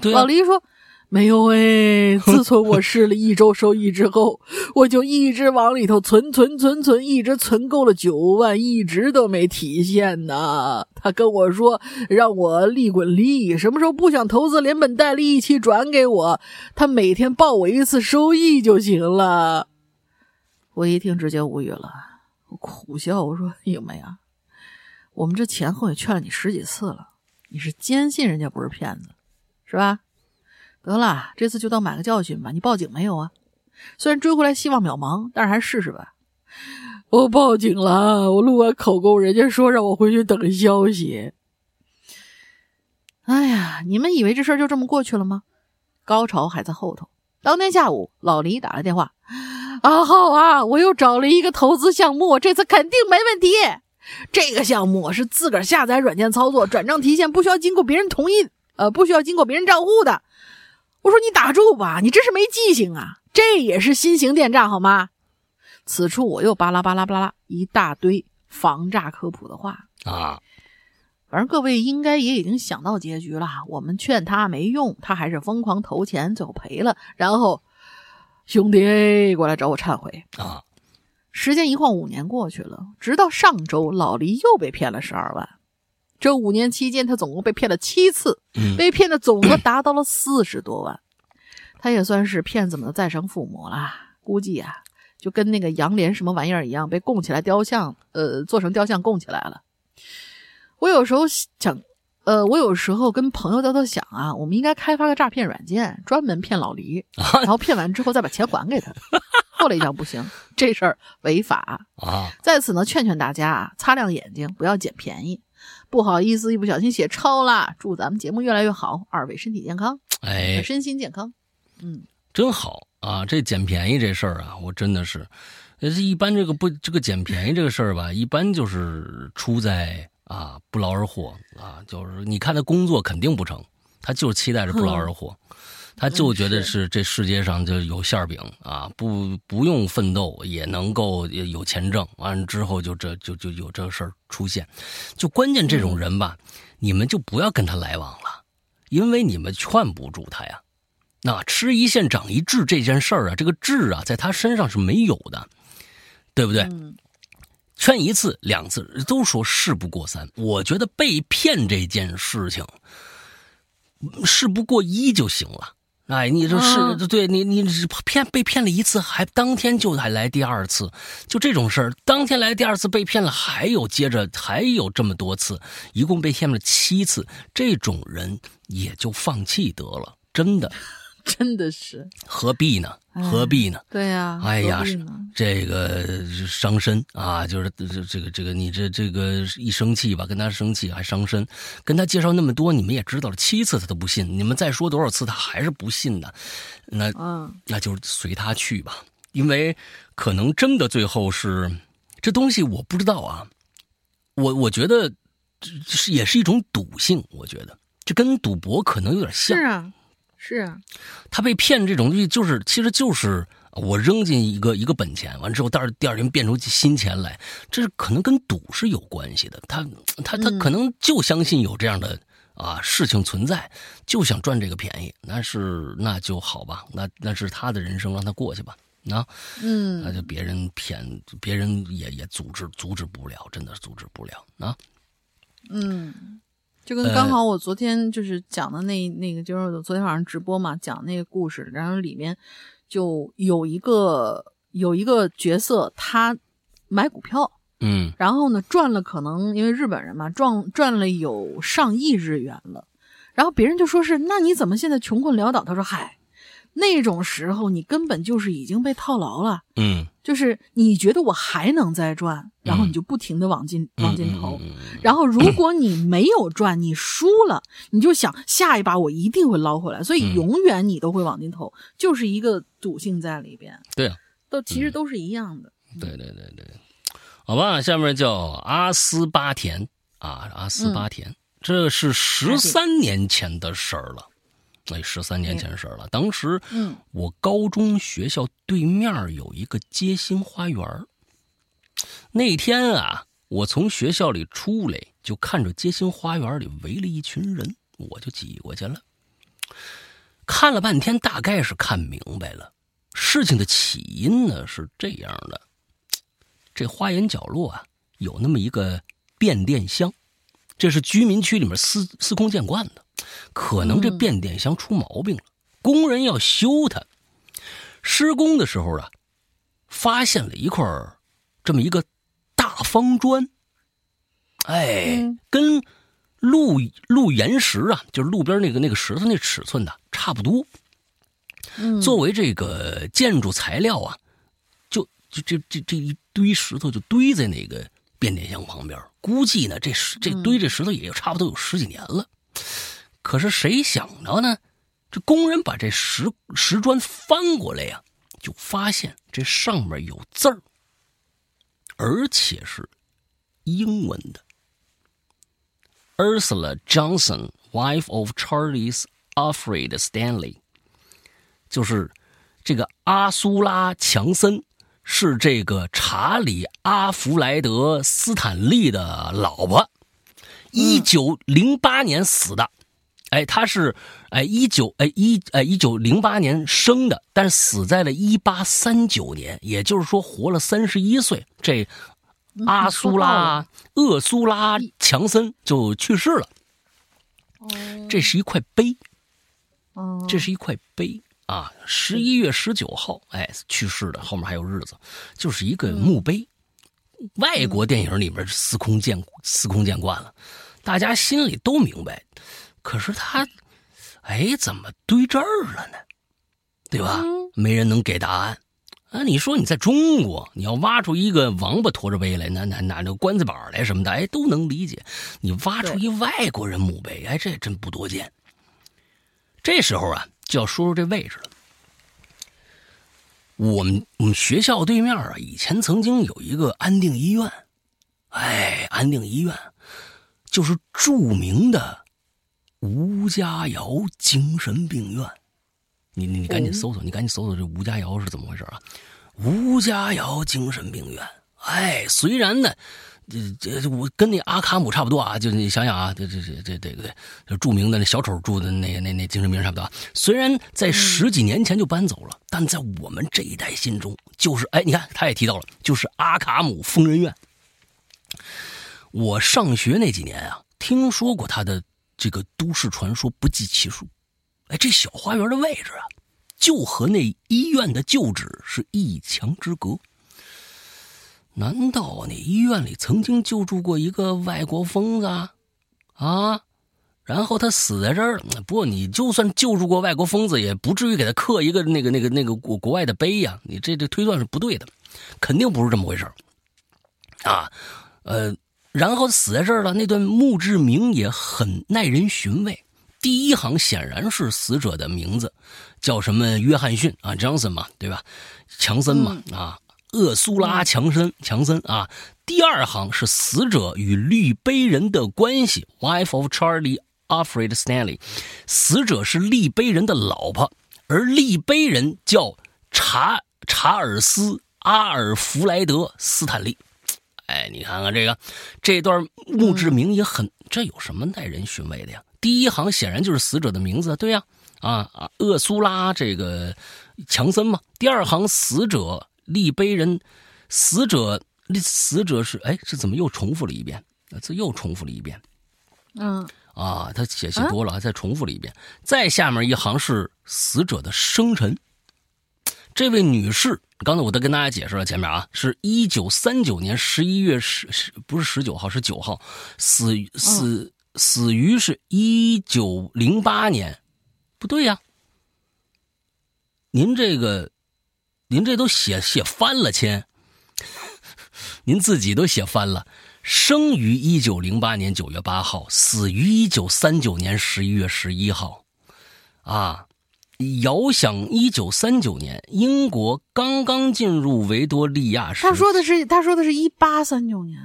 对老黎说。没有哎，自从我试了一周收益之后，我就一直往里头存存存存，一直存够了九万，一直都没提现呢。他跟我说让我利滚利，什么时候不想投资，连本带利一起转给我，他每天报我一次收益就行了。我一听直接无语了，我苦笑，我说英梅啊，我们这前后也劝了你十几次了，你是坚信人家不是骗子，是吧？得了，这次就当买个教训吧。你报警没有啊？虽然追回来希望渺茫，但是还是试试吧。我报警了，我录完口供，人家说让我回去等消息。哎呀，你们以为这事儿就这么过去了吗？高潮还在后头。当天下午，老黎打来电话：“阿浩啊，我又找了一个投资项目，这次肯定没问题。这个项目是自个儿下载软件操作，转账提现不需要经过别人同意，呃，不需要经过别人账户的。”我说你打住吧，你真是没记性啊！这也是新型电诈好吗？此处我又巴拉巴拉巴拉一大堆防诈科普的话啊。反正各位应该也已经想到结局了。我们劝他没用，他还是疯狂投钱，最后赔了。然后兄弟过来找我忏悔啊。时间一晃五年过去了，直到上周，老黎又被骗了十二万。这五年期间，他总共被骗了七次，被骗的总额达到了四十多万。他也算是骗子们的再生父母了。估计啊，就跟那个杨莲什么玩意儿一样，被供起来雕像，呃，做成雕像供起来了。我有时候想，呃，我有时候跟朋友在那想啊，我们应该开发个诈骗软件，专门骗老黎，然后骗完之后再把钱还给他。后来一想不行，这事儿违法啊。在此呢，劝劝大家啊，擦亮眼睛，不要捡便宜。不好意思，一不小心写超了。祝咱们节目越来越好，二位身体健康，哎，身心健康，嗯，真好啊！这捡便宜这事儿啊，我真的是，呃，一般这个不这个捡便宜这个事儿吧，一般就是出在啊不劳而获啊，就是你看他工作肯定不成，他就是期待着不劳而获。他就觉得是这世界上就有馅饼啊，不不用奋斗也能够有钱挣。完了之后就这就就有这事儿出现，就关键这种人吧，你们就不要跟他来往了，因为你们劝不住他呀。那吃一堑长一智这件事儿啊，这个智啊，在他身上是没有的，对不对？劝一次两次都说事不过三，我觉得被骗这件事情，事不过一就行了。哎，你这是对你，你骗被骗了一次，还当天就还来第二次，就这种事儿，当天来第二次被骗了，还有接着还有这么多次，一共被骗了七次，这种人也就放弃得了，真的。真的是何必呢？何必呢？对呀，哎呀，这个伤身啊！就是这这个这个，你这这个一生气吧，跟他生气还伤身。跟他介绍那么多，你们也知道了，七次他都不信。你们再说多少次，他还是不信的。那嗯，那就随他去吧，因为可能真的最后是这东西，我不知道啊。我我觉得这是也是一种赌性，我觉得这跟赌博可能有点像。是啊。是啊，他被骗这种东西，就是其实就是我扔进一个一个本钱，完之后，但是第二天变出新钱来，这是可能跟赌是有关系的。他他他可能就相信有这样的啊事情存在，就想赚这个便宜。那是那就好吧，那那是他的人生，让他过去吧。啊嗯，那就别人骗，别人也也阻止阻止不了，真的阻止不了啊。嗯。就跟刚好我昨天就是讲的那那个，就是昨天晚上直播嘛，讲那个故事，然后里面就有一个有一个角色，他买股票，嗯，然后呢赚了，可能因为日本人嘛，赚赚了有上亿日元了，然后别人就说是，那你怎么现在穷困潦倒？他说，嗨。那种时候，你根本就是已经被套牢了。嗯，就是你觉得我还能再赚，然后你就不停的往进往进投。然后如果你没有赚，你输了，你就想下一把我一定会捞回来。所以永远你都会往进投，就是一个赌性在里边。对啊，都其实都是一样的。对对对对，好吧，下面叫阿斯巴甜啊，阿斯巴甜，这是十三年前的事儿了。那十三年前事儿了。当时，嗯，我高中学校对面有一个街心花园那天啊，我从学校里出来，就看着街心花园里围了一群人，我就挤过去了。看了半天，大概是看明白了，事情的起因呢是这样的：这花园角落啊，有那么一个变电箱，这是居民区里面司司空见惯的。可能这变电箱出毛病了，工人要修它。施工的时候啊，发现了一块这么一个大方砖，哎，跟路路岩石啊，就是路边那个那个石头那尺寸的差不多。作为这个建筑材料啊，就就这这这一堆石头就堆在那个变电箱旁边。估计呢，这石这堆这石头也差不多有十几年了。可是谁想到呢？这工人把这石石砖翻过来呀，就发现这上面有字儿，而且是英文的。Ursula Johnson, wife of Charles Alfred Stanley，就是这个阿苏拉·强森，是这个查理·阿弗莱德·斯坦利的老婆，一九零八年死的。哎，他是哎一九哎一哎一九零八年生的，但是死在了一八三九年，也就是说活了三十一岁。这阿苏拉厄苏拉强森就去世了。这是一块碑。这是一块碑啊！十一月十九号，哎，去世的，后面还有日子，就是一个墓碑。外国电影里面司空见司空见惯了，大家心里都明白。可是他，哎，怎么堆这儿了呢？对吧？没人能给答案。啊，你说你在中国，你要挖出一个王八驮着碑来，那那那那棺材板来什么的，哎，都能理解。你挖出一外国人墓碑，哎，这真不多见。这时候啊，就要说说这位置了。我们我们学校对面啊，以前曾经有一个安定医院，哎，安定医院就是著名的。吴家窑精神病院，你你你赶紧搜索，你赶紧搜索这吴家窑是怎么回事啊？吴家窑精神病院，哎，虽然呢，这这我跟那阿卡姆差不多啊，就你想想啊，这这这这这个这著名的那小丑住的那那那精神病院差不多。虽然在十几年前就搬走了，但在我们这一代心中，就是哎，你看他也提到了，就是阿卡姆疯人院。我上学那几年啊，听说过他的。这个都市传说不计其数，哎，这小花园的位置啊，就和那医院的旧址是一墙之隔。难道那医院里曾经救助过一个外国疯子啊？啊，然后他死在这儿了？不过你就算救助过外国疯子，也不至于给他刻一个那个那个那个国国外的碑呀。你这这推断是不对的，肯定不是这么回事啊，呃。然后死在这儿了。那段墓志铭也很耐人寻味。第一行显然是死者的名字，叫什么约翰逊啊，Johnson 嘛，对吧？强森嘛，啊，厄苏拉强森，强森啊。第二行是死者与绿碑人的关系，Wife of Charlie Alfred Stanley，死者是立碑人的老婆，而立碑人叫查查尔斯阿尔弗莱德斯坦利。哎，你看看这个，这段墓志铭也很，这有什么耐人寻味的呀？第一行显然就是死者的名字，对呀，啊啊，厄苏拉这个强森嘛。第二行死者立碑人，死者死者是哎，这怎么又重复了一遍？这又重复了一遍。嗯，啊，他写写多了，还再重复了一遍。再下面一行是死者的生辰。这位女士，刚才我都跟大家解释了，前面啊，是一九三九年十一月十十，不是十九号，是九号，死死死于是一九零八年，不对呀，您这个，您这都写写翻了，亲，您自己都写翻了，生于一九零八年九月八号，死于一九三九年十一月十一号，啊。遥想一九三九年，英国刚刚进入维多利亚时。他说的是，他说的是一八三九年。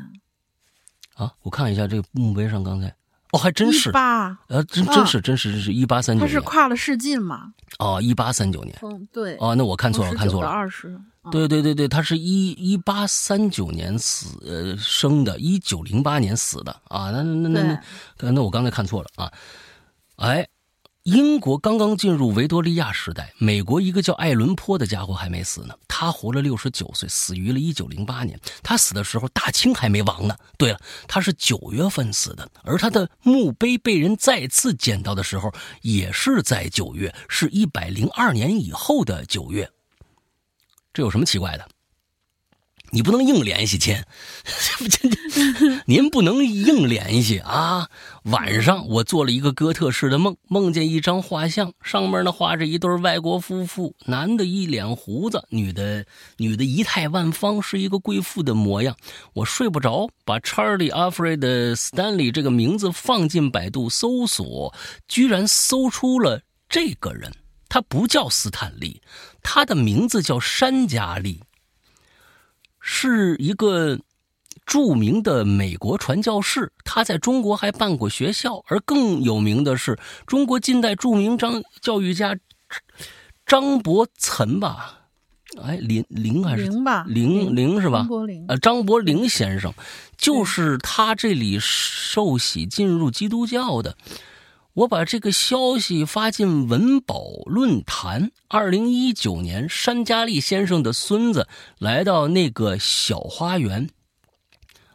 啊，我看一下这个墓碑上，刚才哦，还真是八，呃，真真是真是是一八三九。他是跨了世纪嘛？哦，一八三九年。嗯，对。哦，那我看错了，看错了。二十。对对对对，他是一一八三九年死呃生的，一九零八年死的啊。那那那那，那我刚才看错了啊。哎。英国刚刚进入维多利亚时代，美国一个叫爱伦坡的家伙还没死呢，他活了六十九岁，死于了一九零八年。他死的时候，大清还没亡呢。对了，他是九月份死的，而他的墓碑被人再次捡到的时候，也是在九月，是一百零二年以后的九月。这有什么奇怪的？你不能硬联系亲，您不能硬联系啊！晚上我做了一个哥特式的梦，梦见一张画像，上面呢画着一对外国夫妇，男的一脸胡子，女的女的仪态万方，是一个贵妇的模样。我睡不着，把查理·阿弗瑞德·斯坦利这个名字放进百度搜索，居然搜出了这个人。他不叫斯坦利，他的名字叫山加利。是一个著名的美国传教士，他在中国还办过学校。而更有名的是，中国近代著名张教育家张伯岑吧？哎，林林还是林吧？林林是吧？张伯苓。呃，张伯苓先生就是他这里受洗进入基督教的。我把这个消息发进文保论坛。二零一九年，山家利先生的孙子来到那个小花园，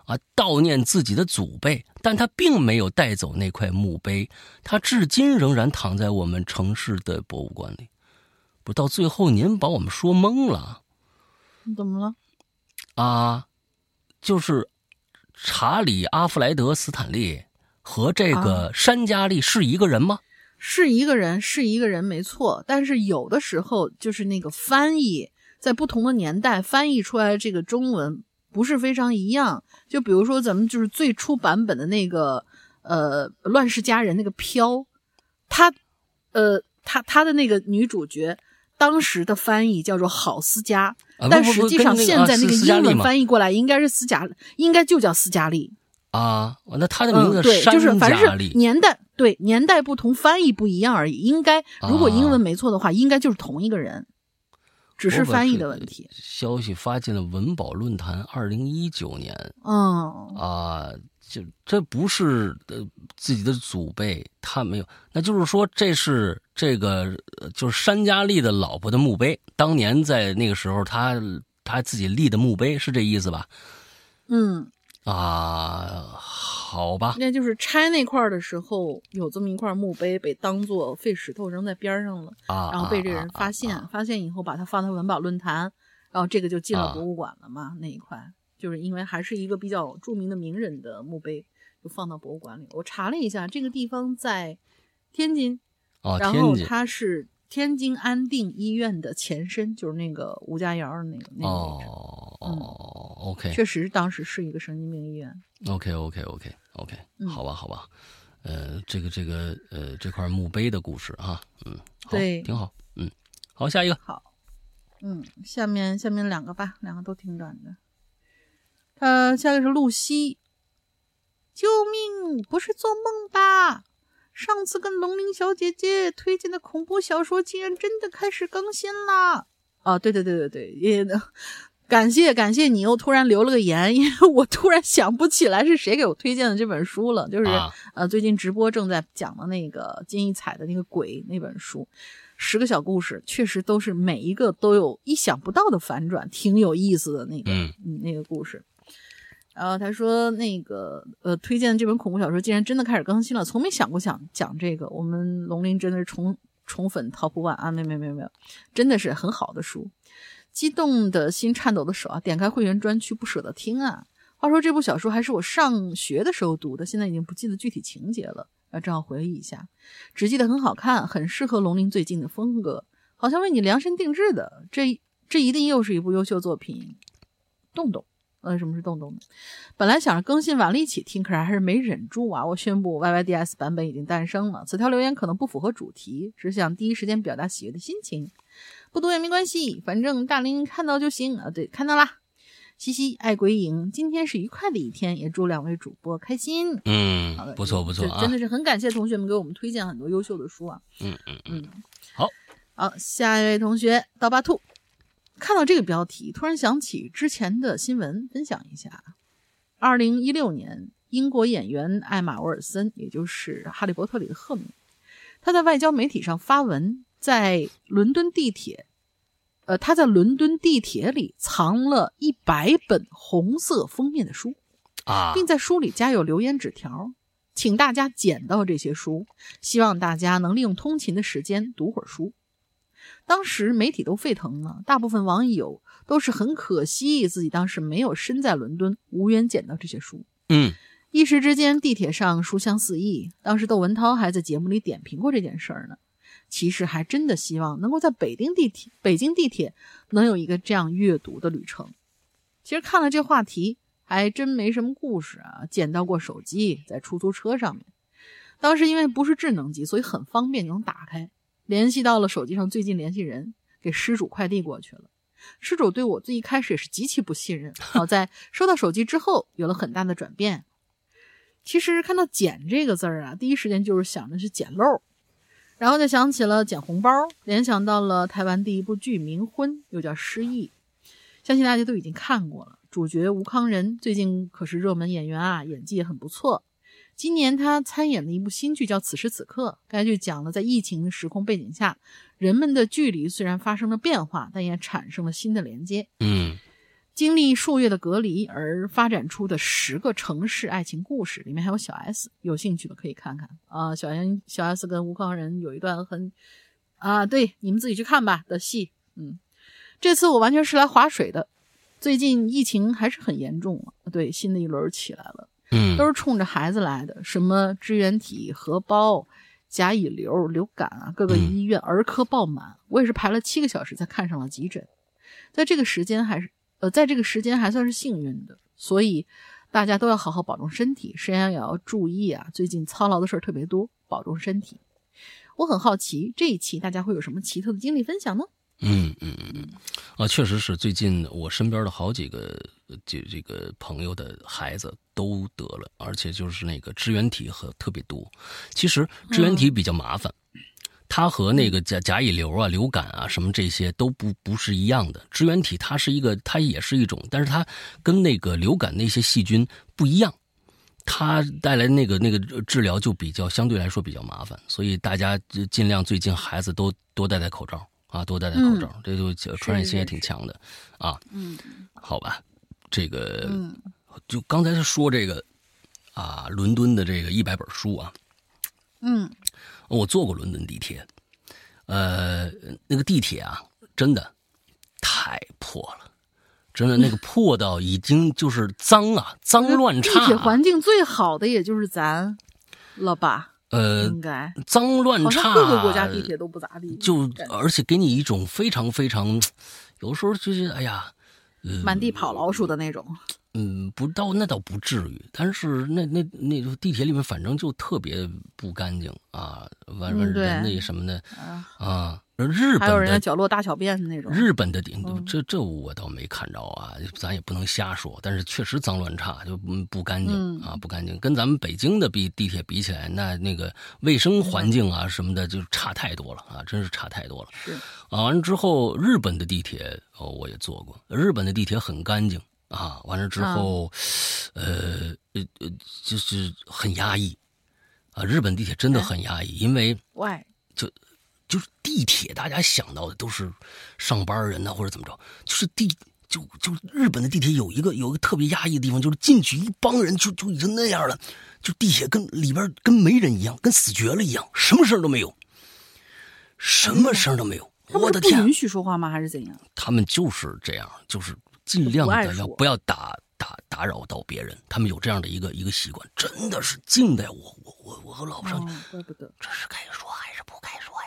啊，悼念自己的祖辈，但他并没有带走那块墓碑，他至今仍然躺在我们城市的博物馆里。不，到最后您把我们说懵了。怎么了？啊，就是查理·阿弗莱德·斯坦利。和这个山佳丽是一个人吗？是一个人，是一个人，没错。但是有的时候，就是那个翻译在不同的年代翻译出来的这个中文不是非常一样。就比如说咱们就是最初版本的那个呃《乱世佳人》那个飘，他呃他他的那个女主角当时的翻译叫做郝思嘉，但实际上现在那个英文翻译过来应该是斯嘉，应该就叫斯嘉丽。啊，那他的名字对，就是凡是年代对年代不同，翻译不一样而已。应该如果英文没错的话，应该就是同一个人，只是翻译的问题。消息发进了文保论坛，二零一九年。嗯啊，就这不是呃自己的祖辈，他没有，那就是说这是这个就是山佳丽的老婆的墓碑，当年在那个时候他他自己立的墓碑，是这意思吧？嗯。啊，好吧，那就是拆那块的时候，有这么一块墓碑被当做废石头扔在边上了啊，然后被这人发现，发现以后把它放到文保论坛，然后这个就进了博物馆了嘛。那一块就是因为还是一个比较著名的名人的墓碑，就放到博物馆里。我查了一下，这个地方在天津，然后它是。天津安定医院的前身就是那个吴家窑的那个那个位置。哦，OK，确实当时是一个神经病医院。OK，OK，OK，OK，好吧，好吧，呃，这个这个呃这块墓碑的故事啊，嗯，对，挺好，嗯，好，下一个，好，嗯，下面下面两个吧，两个都挺短的。呃，下一个是露西，救命，不是做梦吧？上次跟龙鳞小姐姐推荐的恐怖小说竟然真的开始更新了啊！对对对对对，也感谢感谢你又突然留了个言，因为我突然想不起来是谁给我推荐的这本书了，就是呃最近直播正在讲的那个金一彩的那个鬼那本书，十个小故事，确实都是每一个都有意想不到的反转，挺有意思的那个嗯那个故事。然后他说：“那个呃，推荐的这本恐怖小说竟然真的开始更新了，从没想过想讲这个。我们龙鳞真的是宠宠粉 top one 啊！没有没有没有，真的是很好的书。激动的心，颤抖的手啊！点开会员专区，不舍得听啊。话说这部小说还是我上学的时候读的，现在已经不记得具体情节了，要正好回忆一下。只记得很好看，很适合龙鳞最近的风格，好像为你量身定制的。这这一定又是一部优秀作品。洞洞。”为什么是洞洞呢？本来想着更新完了一起听，可是还是没忍住啊！我宣布 YYDS 版本已经诞生了。此条留言可能不符合主题，只想第一时间表达喜悦的心情。不读也没关系，反正大林看到就行啊！对，看到啦。嘻嘻爱鬼影，今天是愉快的一天，也祝两位主播开心。嗯，不错不错啊！真的是很感谢同学们给我们推荐很多优秀的书啊！嗯嗯嗯，好，好，下一位同学刀疤兔。看到这个标题，突然想起之前的新闻，分享一下。二零一六年，英国演员艾玛·沃尔森，也就是《哈利波特》里的赫敏，他在外交媒体上发文，在伦敦地铁，呃，他在伦敦地铁里藏了一百本红色封面的书，啊，并在书里加有留言纸条，请大家捡到这些书，希望大家能利用通勤的时间读会儿书。当时媒体都沸腾了，大部分网友都是很可惜自己当时没有身在伦敦，无缘捡到这些书。嗯一时之间，地铁上书香四溢。当时窦文涛还在节目里点评过这件事儿呢。其实还真的希望能够在北京地铁、北京地铁能有一个这样阅读的旅程。其实看了这话题，还真没什么故事啊。捡到过手机，在出租车上面，当时因为不是智能机，所以很方便就能打开，联系到了手机上最近联系人，给失主快递过去了。失主对我最一开始也是极其不信任，好 在收到手机之后有了很大的转变。其实看到“捡”这个字儿啊，第一时间就是想着是捡漏，然后就想起了捡红包，联想到了台湾第一部剧《冥婚》，又叫《失忆》，相信大家都已经看过了。主角吴康仁最近可是热门演员啊，演技也很不错。今年他参演的一部新剧叫《此时此刻》，该剧讲了在疫情时空背景下，人们的距离虽然发生了变化，但也产生了新的连接。嗯经历数月的隔离而发展出的十个城市爱情故事，里面还有小 S，有兴趣的可以看看啊。小 S 小 S 跟吴康仁有一段很啊，对，你们自己去看吧的戏。嗯，这次我完全是来划水的。最近疫情还是很严重啊，对，新的一轮起来了，嗯，都是冲着孩子来的，什么支原体、荷包、甲乙流、流感啊，各个医院儿科爆满，我也是排了七个小时才看上了急诊，在这个时间还是。呃，在这个时间还算是幸运的，所以大家都要好好保重身体，身上也要注意啊。最近操劳的事儿特别多，保重身体。我很好奇，这一期大家会有什么奇特的经历分享呢？嗯嗯嗯嗯，啊，确实是最近我身边的好几个这这个朋友的孩子都得了，而且就是那个支原体和特别多。其实支原体比较麻烦。它和那个甲甲乙流啊、流感啊什么这些都不不是一样的。支原体它是一个，它也是一种，但是它跟那个流感那些细菌不一样，它带来那个那个治疗就比较相对来说比较麻烦，所以大家尽量最近孩子都多戴戴口罩啊，多戴戴口罩，这就传染性也挺强的啊。嗯，好吧，这个就刚才说这个啊，伦敦的这个一百本书啊，嗯。我坐过伦敦地铁，呃，那个地铁啊，真的太破了，真的那个 破到已经就是脏啊，脏乱差。地铁环境最好的也就是咱了吧？呃，应该脏乱差，各个国家地铁都不咋地。就而且给你一种非常非常，有时候就是哎呀，满地跑老鼠的那种。嗯，不到那倒不至于，但是那那那地铁里面反正就特别不干净啊，完完人那什么的啊，日本还有人家角落大小便的那种。日本的顶这这我倒没看着啊，咱也不能瞎说，但是确实脏乱差，就不干净啊，不干净，跟咱们北京的比地铁比起来，那那个卫生环境啊什么的就差太多了啊，真是差太多了。是。啊，完了之后，日本的地铁哦，我也坐过，日本的地铁很干净。啊，完了之后，呃呃呃，就是很压抑，啊，日本地铁真的很压抑，因为就就是地铁，大家想到的都是上班人呐，或者怎么着，就是地就就日本的地铁有一个有一个特别压抑的地方，就是进去一帮人就就已经那样了，就地铁跟里边跟没人一样，跟死绝了一样，什么声都没有，什么声都没有，我的天，不允许说话吗？还是怎样？他们就是这样，就是。尽量的要不要打打打扰到别人，他们有这样的一个一个习惯，真的是静待我我我我和老婆上去，怪不得这是该说还是不该说呀？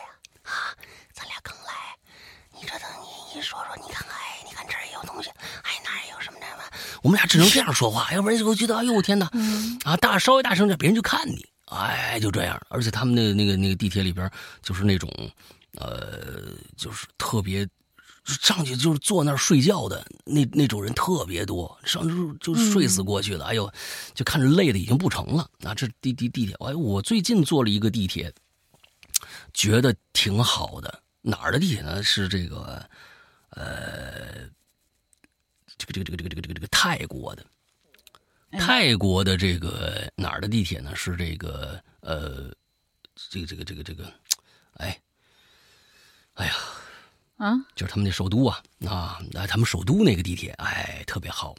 啊，咱俩刚来，你这等你一说说，你看看哎，你看这儿也有东西，哎那儿也有什么什么，我们俩只能这样说话，要不然就会觉得哎呦我天哪，啊大稍微大声点，别人就看你，哎就这样，而且他们那个那个那个地铁里边就是那种，呃，就是特别。上去就是坐那儿睡觉的那那种人特别多，上去就睡死过去了。哎呦，就看着累的已经不成了。啊，这地地地铁，哎，我最近坐了一个地铁，觉得挺好的。哪儿的地铁呢？是这个，呃，这个这个这个这个这个这个这个泰国的，泰国的这个哪儿的地铁呢？是这个呃，这个这个这个这个哎，哎呀，啊，就是他们那首都啊啊，啊，他们首都那个地铁，哎，特别好。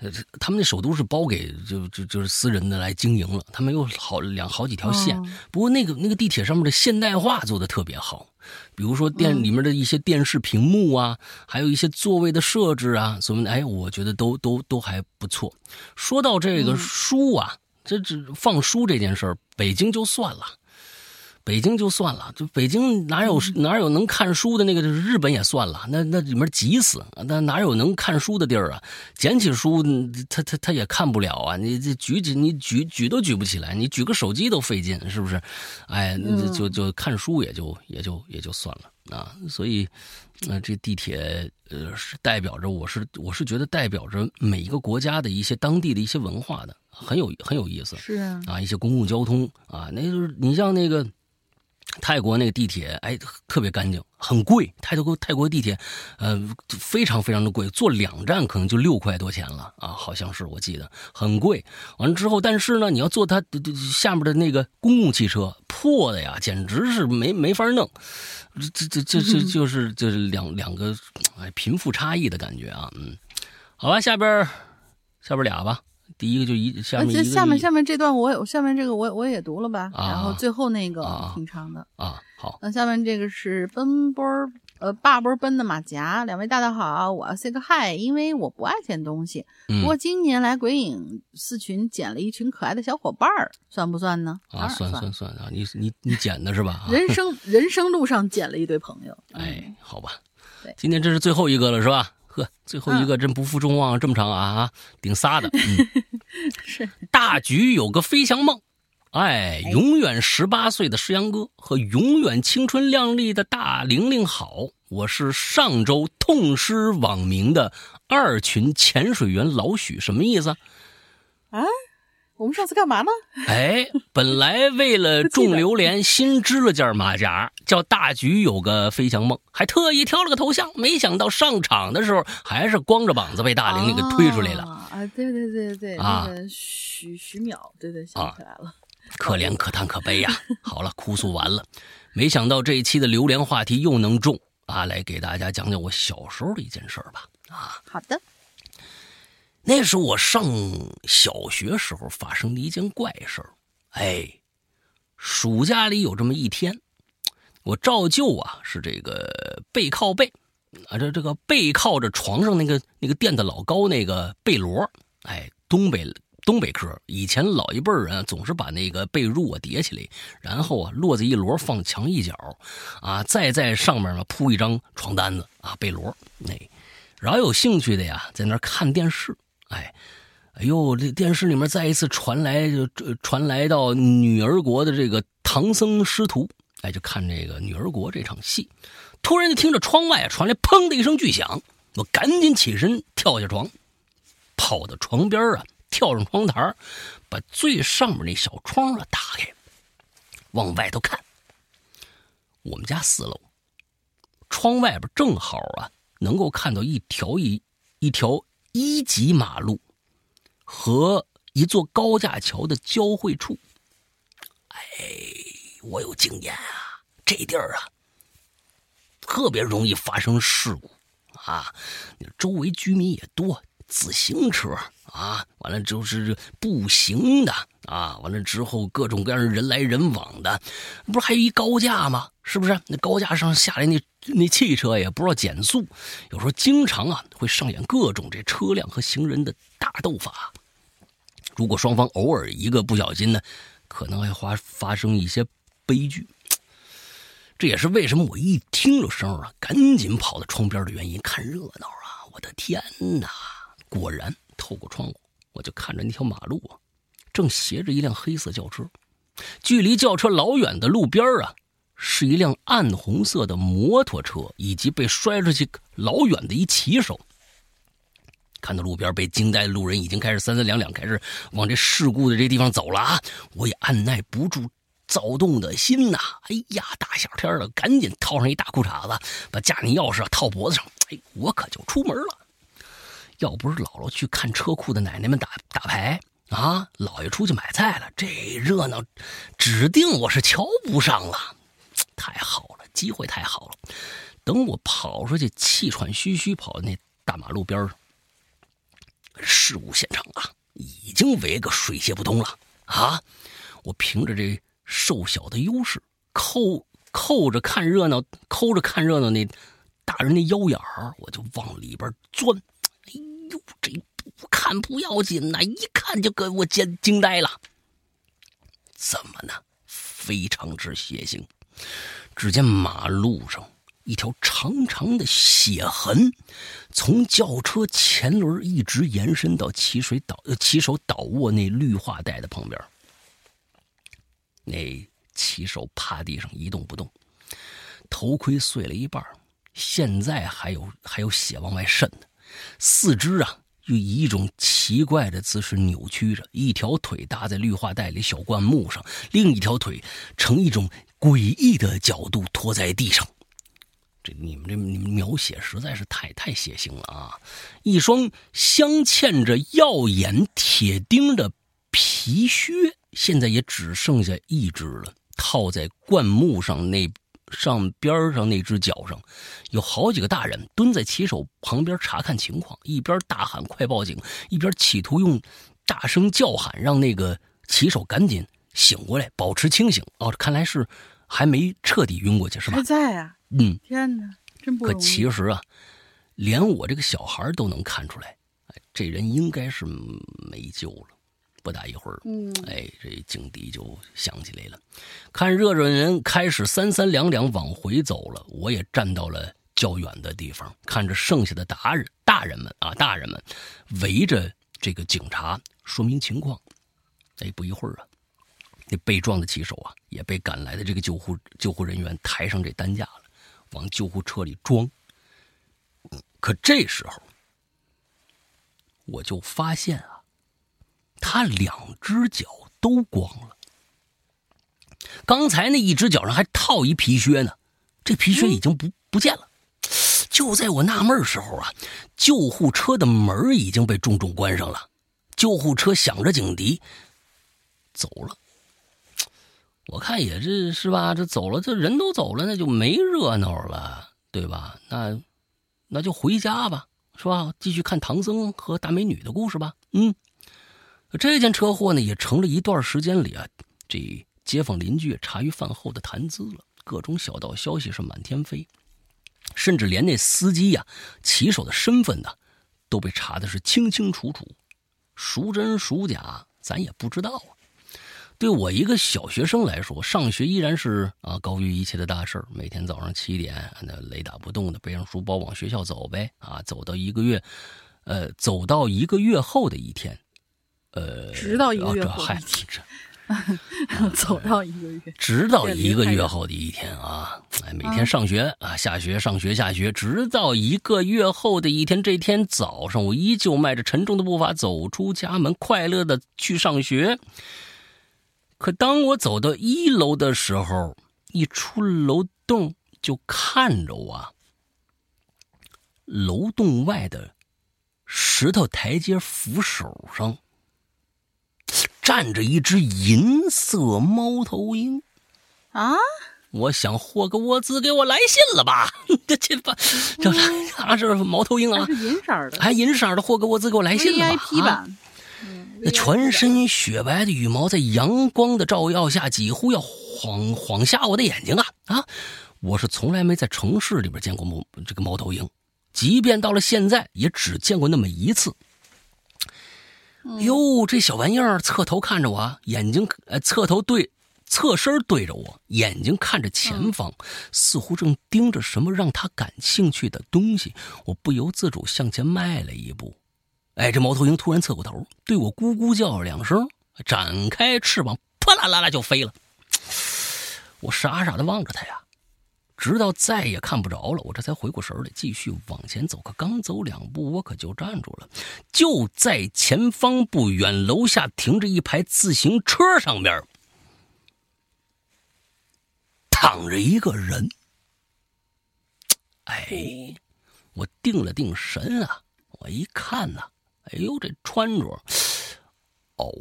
呃，他们那首都是包给就就就是私人的来经营了，他们有好两好几条线。哦不过那个那个地铁上面的现代化做的特别好，比如说电里面的一些电视屏幕啊，还有一些座位的设置啊，什么的，哎，我觉得都都都还不错。说到这个书啊，这这放书这件事儿，北京就算了。北京就算了，就北京哪有哪有能看书的那个？日本也算了，那那里面挤死，那哪有能看书的地儿啊？捡起书，他他他也看不了啊！你这举起你举举都举不起来，你举个手机都费劲，是不是？哎，那就就看书也就也就也就算了啊。所以，那、这地铁呃是代表着我是我是觉得代表着每一个国家的一些当地的一些文化的，很有很有意思。是啊，啊，一些公共交通啊，那就是你像那个泰国那个地铁，哎，特别干净，很贵。泰国泰国地铁，呃，非常非常的贵，坐两站可能就六块多钱了啊，好像是我记得很贵。完了之后，但是呢，你要坐它下面的那个公共汽车，破的呀，简直是没没法弄。这这这这就是就是两两个哎贫富差异的感觉啊，嗯，好吧，下边下边俩吧。第一个就一下面一个这下面下面这段我也下面这个我我也读了吧，啊。然后最后那个啊。挺长的。啊，好，那下面这个是奔波儿呃霸波奔的马甲，两位大大好，我要 say 个 hi，因为我不爱捡东西，嗯。不过今年来鬼影四群捡了一群可爱的小伙伴儿，算不算呢？啊，算算。算啊，你你你捡的是吧？啊。人生 人生路上捡了一堆朋友，哎，好吧。对，今天这是最后一个了是吧？呵，最后一个真不负众望，这么长啊啊，顶仨的。嗯，是大局有个飞翔梦，哎，永远十八岁的石阳哥和永远青春靓丽的大玲玲好，我是上周痛失网名的二群潜水员老许，什么意思啊？啊。我们上次干嘛呢？哎，本来为了种榴莲，新织了件马甲，叫大橘有个飞翔梦，还特意挑了个头像。没想到上场的时候，还是光着膀子被大玲玲给推出来了，啊！啊对对对对，啊那个徐徐淼，对对，想起来了。可怜可叹可悲呀、好了，哭诉完了，没想到这一期的榴莲话题又能中啊！来给大家讲讲我小时候的一件事儿吧。啊，好的，那是我上小学时候发生的一件怪事儿。哎，暑假里有这么一天，我照旧啊是这个背靠背，啊这这个背靠着床上那个那个垫的老高那个被摞，哎，东北东北科，以前老一辈人总是把那个被褥啊叠起来，然后啊摞在一摞放墙一角，啊再在上面呢铺一张床单子啊被摞，那、饶有兴趣的呀在那看电视，哎。哎呦，这电视里面再一次传来就传来到女儿国的这个唐僧师徒，哎，就看这个女儿国这场戏。突然就听着窗外传来砰的一声巨响，我赶紧起身跳下床，跑到床边啊，跳上窗台，把最上面那小窗啊打开，往外头看。我们家四楼，窗外边正好啊能够看到一条一一条一级马路。和一座高架桥的交汇处。哎，我有经验啊，这地儿啊，特别容易发生事故啊。周围居民也多，自行车啊，完了就是步行的啊，完了之后各种各样人来人往的，不是还有一高架吗？是不是？那高架上下来那那汽车也不知道减速，有时候经常啊会上演各种这车辆和行人的大斗法。如果双方偶尔一个不小心呢，可能还发发生一些悲剧。这也是为什么我一听了声啊，赶紧跑到窗边的原因。看热闹啊！我的天哪！果然，透过窗户，我就看着那条马路啊，正斜着一辆黑色轿车，距离轿车老远的路边啊，是一辆暗红色的摩托车，以及被摔出去老远的一骑手。看到路边被惊呆路人已经开始三三两两开始往这事故的这地方走了啊！我也按耐不住躁动的心呐！哎呀，大夏天的，赶紧套上一大裤衩子，把家里钥匙套脖子上，哎，我可就出门了。要不是姥姥去看车库的奶奶们打打牌啊，姥爷出去买菜了，这热闹指定我是瞧不上了。太好了，机会太好了。等我跑出去，气喘吁吁跑到那大马路边上，事故现场啊，已经围个水泄不通了啊！我凭着这瘦小的优势，扣扣着看热闹，抠着看热闹那大人的腰眼儿，我就往里边钻。呦，这不看不要紧呐，一看就给我惊惊呆了。怎么呢？非常之血腥。只见马路上一条长长的血痕，从轿车前轮一直延伸到骑水倒呃骑手倒卧那绿化带的旁边。那骑手趴地上一动不动，头盔碎了一半，现在还有还有血往外渗呢。四肢啊，又以一种奇怪的姿势扭曲着，一条腿搭在绿化带里小灌木上，另一条腿呈一种诡异的角度拖在地上。这你们这描写实在是太太血腥了啊！一双镶嵌着耀眼铁钉的皮靴，现在也只剩下一只了，套在灌木上那上边上那只脚上。有好几个大人蹲在骑手旁边查看情况，一边大喊“快报警”，一边企图用大声叫喊让那个骑手赶紧醒过来，保持清醒。哦，看来是还没彻底晕过去，是吧？还在啊！嗯，天哪，真不可。其实啊，连我这个小孩都能看出来，哎，这人应该是没救了。不大一会儿，嗯，哎，这警笛就响起来了。看热热人开始三三两两往回走了，我也站到了较远的地方，看着剩下的大人大人们啊，大人们围着这个警察说明情况。哎，不一会儿啊，那被撞的骑手啊，也被赶来的这个救护救护人员抬上这担架了，往救护车里装。可这时候，我就发现啊，他两只脚都光了。刚才那一只脚上还套一皮靴呢，这皮靴已经不不见了。就在我纳闷时候啊，救护车的门已经被重重关上了，救护车响着警笛走了。我看也是是吧？这走了，这人都走了，那就没热闹了，对吧？那那就回家吧，是吧？继续看唐僧和大美女的故事吧。嗯，这件车祸呢，也成了一段时间里啊，这街坊邻居茶余饭后的谈资了。各种小道消息是满天飞，甚至连那司机呀、骑手的身份呢，都被查的是清清楚楚，孰真孰假，咱也不知道啊。对我一个小学生来说，上学依然是啊高于一切的大事儿。每天早上七点，那雷打不动的背上书包往学校走呗，啊，走到一个月，呃，走到一个月后的一天，呃，直到一个月后一天这 走到一个月，直到一个月后的一天啊，哎，每天上学啊，下学，上学，下学，直到一个月后的一天。这天早上，我依旧迈着沉重的步伐走出家门，快乐的去上学。可当我走到一楼的时候，一出楼洞就看着我啊，楼洞外的石头台阶扶手上站着一只银色猫头鹰。啊，我想霍格沃兹给我来信了吧？这这把这啊，这是猫头鹰啊，是银色的还银色的霍格沃兹给我来信了吧？VIP 啊那全身雪白的羽毛在阳光的照耀下，几乎要晃晃瞎我的眼睛啊啊！我是从来没在城市里边见过猫这个猫头鹰，即便到了现在，也只见过那么一次。哟，这小玩意儿侧头看着我，眼睛呃侧头对侧身对着我，眼睛看着前方，似乎正盯着什么让他感兴趣的东西。我不由自主向前迈了一步。哎，这猫头鹰突然侧过头，对我咕咕叫了两声，展开翅膀，啪啦啦啦就飞了。我傻傻的望着它呀，直到再也看不着了，我这才回过神来，继续往前走。可刚走两步，我可就站住了。就在前方不远，楼下停着一排自行车，上面躺着一个人。哎，我定了定神啊，我一看呐、哎呦，这穿着，哦，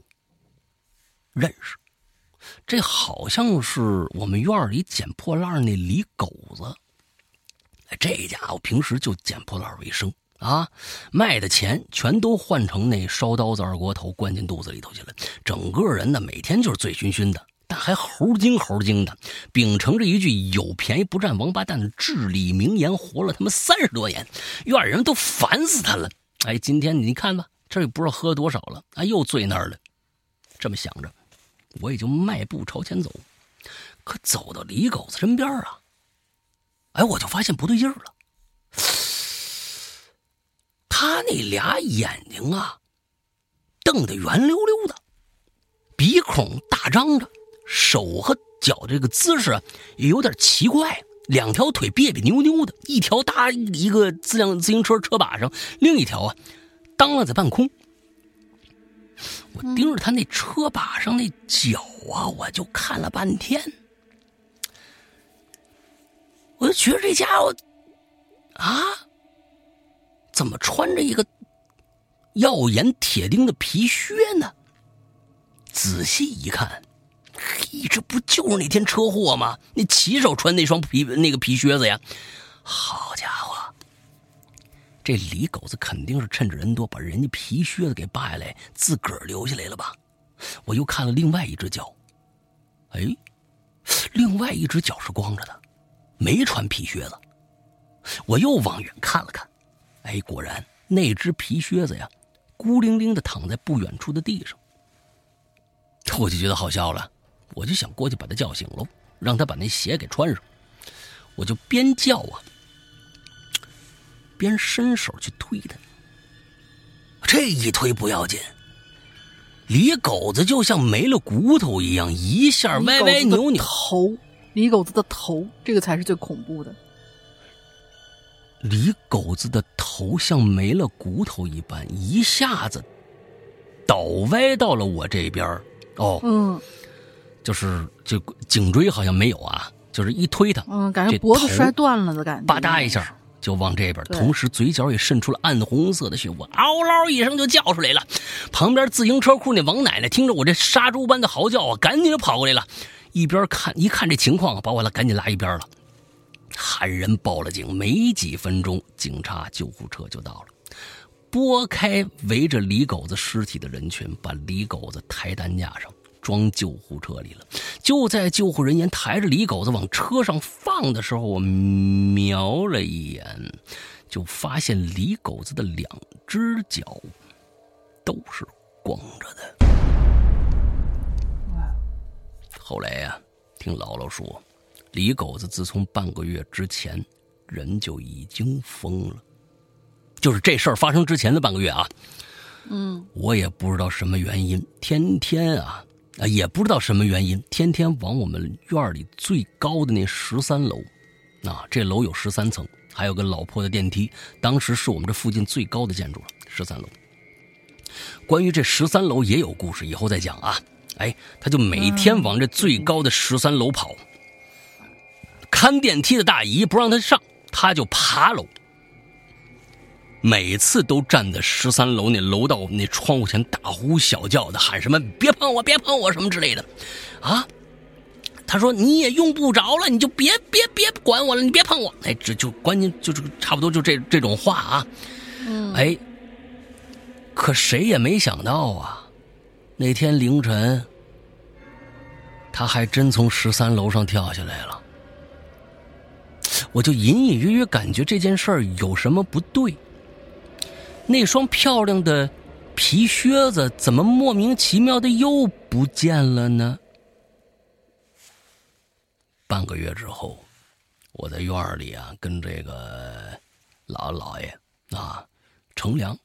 认识，这好像是我们院里捡破烂那李狗子。这家伙平时就捡破烂为生啊，卖的钱全都换成那烧刀子二锅头灌进肚子里头去了，整个人呢每天就是醉醺醺的，但还猴精猴精的，秉承着一句“有便宜不占王八蛋”的至理名言，活了他妈三十多年，院人都烦死他了。哎，今天你看吧，这也不知道喝多少了，啊，又醉那儿了。这么想着，我也就迈步朝前走，可走到李狗子身边啊。哎，我就发现不对劲儿了。他那俩眼睛啊，瞪得圆溜溜的，鼻孔大张着，手和脚这个姿势也有点奇怪，两条腿别别扭扭的，一条搭一个自辆自行车车把上，另一条啊，当了在半空。我盯着他那车把上那脚啊，我就看了半天。我就觉得这家伙，啊，怎么穿着一个耀眼铁钉的皮靴呢？仔细一看，嘿，这不就是那天车祸吗？那骑手穿那双皮那个皮靴子呀！好家伙，这李狗子肯定是趁着人多把人家皮靴子给扒下来，自个儿留下来了吧？我又看了另外一只脚，哎，另外一只脚是光着的。没穿皮靴子，我又往远看了看，哎，果然那只皮靴子呀，孤零零的躺在不远处的地上。我就觉得好笑了，我就想过去把他叫醒喽，让他把那鞋给穿上。我就边叫啊，边伸手去推他。这一推不要紧，李狗子就像没了骨头一样，一下歪歪扭扭头。李狗子的头，这个才是最恐怖的。李狗子的头像没了骨头一般，一下子倒歪到了我这边哦，嗯，就是就颈椎好像没有啊，就是一推他，嗯，感觉脖子摔断了的感觉，吧嗒一下就往这边，同时嘴角也渗出了暗红色的血，我嗷嗷一声就叫出来了。旁边自行车库那王奶奶听着我这杀猪般的嚎叫啊，赶紧就跑过来了。一边看一看这情况，把我拉赶紧拉一边了，喊人报了警。没几分钟，警察、救护车就到了，拨开围着李狗子尸体的人群，把李狗子抬担架上，装救护车里了。就在救护人员抬着李狗子往车上放的时候，我瞄了一眼，就发现李狗子的两只脚都是光着的。后来呀，听姥姥说，李狗子自从半个月之前，人就已经疯了。就是这事儿发生之前的半个月啊，嗯，我也不知道什么原因，天天啊啊，也不知道什么原因，天天往我们院里最高的那十三楼，啊，这楼有十三层，还有个老破的电梯，当时是我们这附近最高的建筑了，十三楼。关于这十三楼也有故事，以后再讲啊。哎，他就每天往这最高的十三楼跑。看电梯的大姨不让他上，他就爬楼。每次都站在十三楼那楼道那窗户前大呼小叫的喊什么“别碰我，别碰我”什么之类的，啊！他说你也用不着了，你就别别别管我了，你别碰我。哎，这就关键就是差不多就这这种话啊。嗯。哎，可谁也没想到啊。那天凌晨，他还真从十三楼上跳下来了。我就隐隐约约感觉这件事儿有什么不对。那双漂亮的皮靴子怎么莫名其妙的又不见了呢？半个月之后，我在院里啊，跟这个老老爷啊乘凉。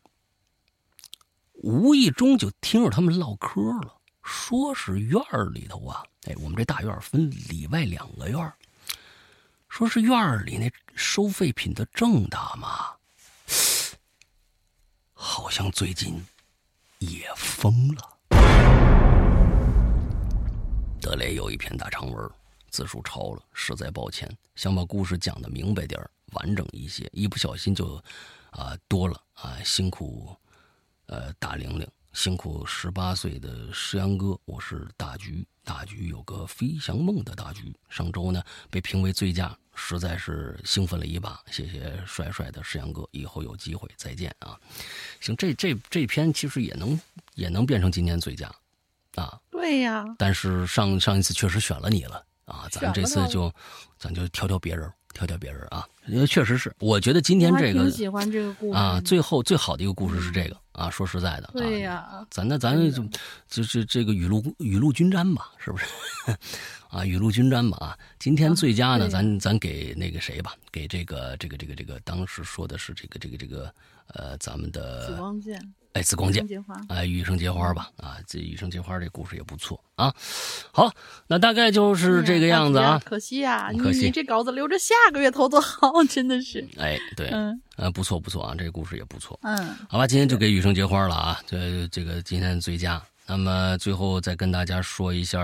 无意中就听着他们唠嗑了，说是院里头啊，哎，我们这大院分里外两个院说是院里那收废品的郑大妈，好像最近也疯了。德雷，有一篇大长文，字数超了，实在抱歉，想把故事讲的明白点儿完整一些，一不小心就啊多了啊，辛苦。呃，大玲玲辛苦十八岁的石阳哥，我是大橘。大橘有个飞翔梦的大橘，上周呢被评为最佳，实在是兴奋了一把。谢谢帅帅的石阳哥，以后有机会再见啊！行，这这这篇其实也能也能变成今年最佳啊。对呀，但是上上一次确实选了你了啊，咱这次就咱就挑挑别人。挑挑别人啊，因为确实是，我觉得今天这个喜欢这个故事啊，最后最好的一个故事是这个啊。说实在的，对呀，咱那咱就就是这个雨露雨露均沾吧，是不是？啊，雨露均沾吧啊。今天最佳呢，咱咱给那个谁吧，给这个这个这个这个当时说的是这个这个这个呃，咱们的紫光剑。哎，紫光剑，哎，羽生结花吧，啊，这羽生结花这故事也不错啊。好，那大概就是这个样子啊。可惜呀，可惜你这稿子留着下个月投多好，真的是。哎，对，嗯，呃，不错不错啊，这个故事也不错。嗯，好吧，今天就给羽生结花了啊，这这个今天最佳。那么最后再跟大家说一下。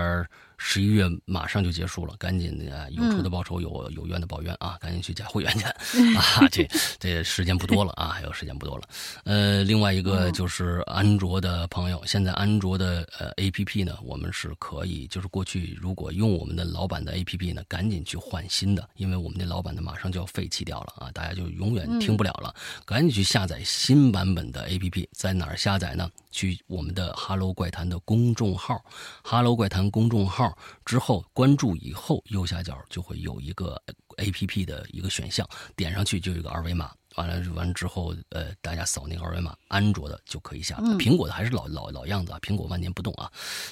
十一月马上就结束了，赶紧的，有仇的报仇，有有冤的报冤啊！赶紧去加会员去 啊！这这时间不多了啊，还有时间不多了。呃，另外一个就是安卓的朋友，现在安卓的呃 APP 呢，我们是可以，就是过去如果用我们的老版的 APP 呢，赶紧去换新的，因为我们的老版的马上就要废弃掉了啊，大家就永远听不了了。赶紧去下载新版本的 APP，在哪儿下载呢？去我们的 “Hello 怪谈”的公众号，“Hello 怪谈”公众号之后关注以后，右下角就会有一个 A P P 的一个选项，点上去就有一个二维码。完了完之后，呃，大家扫那个二维码，安卓的就可以下载，苹果的还是老老老样子啊，苹果万年不动啊。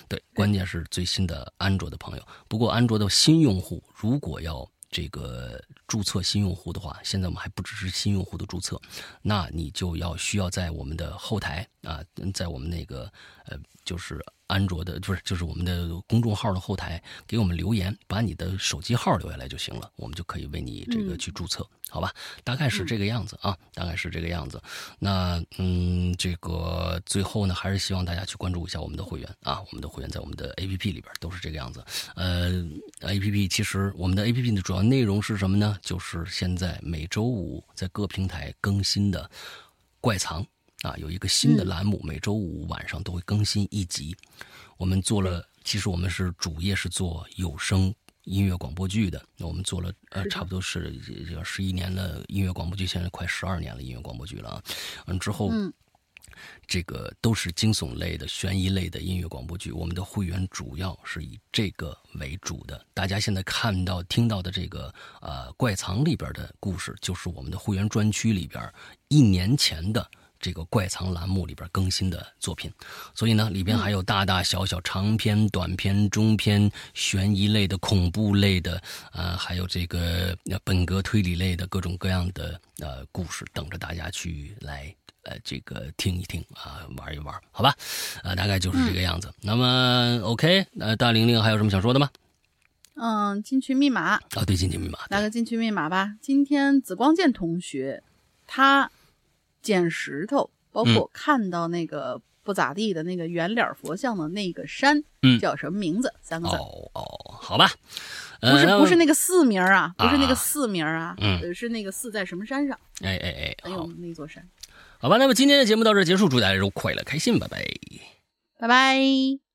对，关键是最新的安卓的朋友。不过安卓的新用户如果要这个注册新用户的话，现在我们还不支持新用户的注册，那你就要需要在我们的后台啊，在我们那个呃，就是安卓的，不是就是我们的公众号的后台给我们留言，把你的手机号留下来就行了，我们就可以为你这个去注册。好吧，大概是这个样子啊，大概是这个样子。那嗯，这个最后呢，还是希望大家去关注一下我们的会员啊，我们的会员在我们的 A P P 里边都是这个样子。呃，A P P 其实我们的 A P P 的主要内容是什么呢？就是现在每周五在各平台更新的怪藏啊，有一个新的栏目，每周五晚上都会更新一集。我们做了，其实我们是主业是做有声。音乐广播剧的，那我们做了呃，差不多是要十一年的。音乐广播剧现在快十二年了，音乐广播剧了啊。完之后，这个都是惊悚类的、悬疑类的音乐广播剧。我们的会员主要是以这个为主的。大家现在看到、听到的这个呃怪藏里边的故事，就是我们的会员专区里边一年前的。这个怪藏栏目里边更新的作品，所以呢，里边还有大大小小长篇、短篇、中篇、悬疑类的、恐怖类的，啊，还有这个本格推理类的各种各样的呃故事，等着大家去来呃这个听一听啊，玩一玩，好吧？啊，大概就是这个样子。那么，OK，那大玲玲还有什么想说的吗？嗯，进去密码啊，对，进去密码，来个进去密码吧。今天紫光剑同学他。捡石头，包括看到那个不咋地的那个圆脸佛像的那个山，嗯，叫什么名字？三个字。哦哦，好吧，不是不是那个寺名啊，不是那个寺名啊，嗯，是那个寺在什么山上？哎哎哎，哎呦那座山。好吧，那么今天的节目到这结束，祝大家都快乐开心，拜拜，拜拜。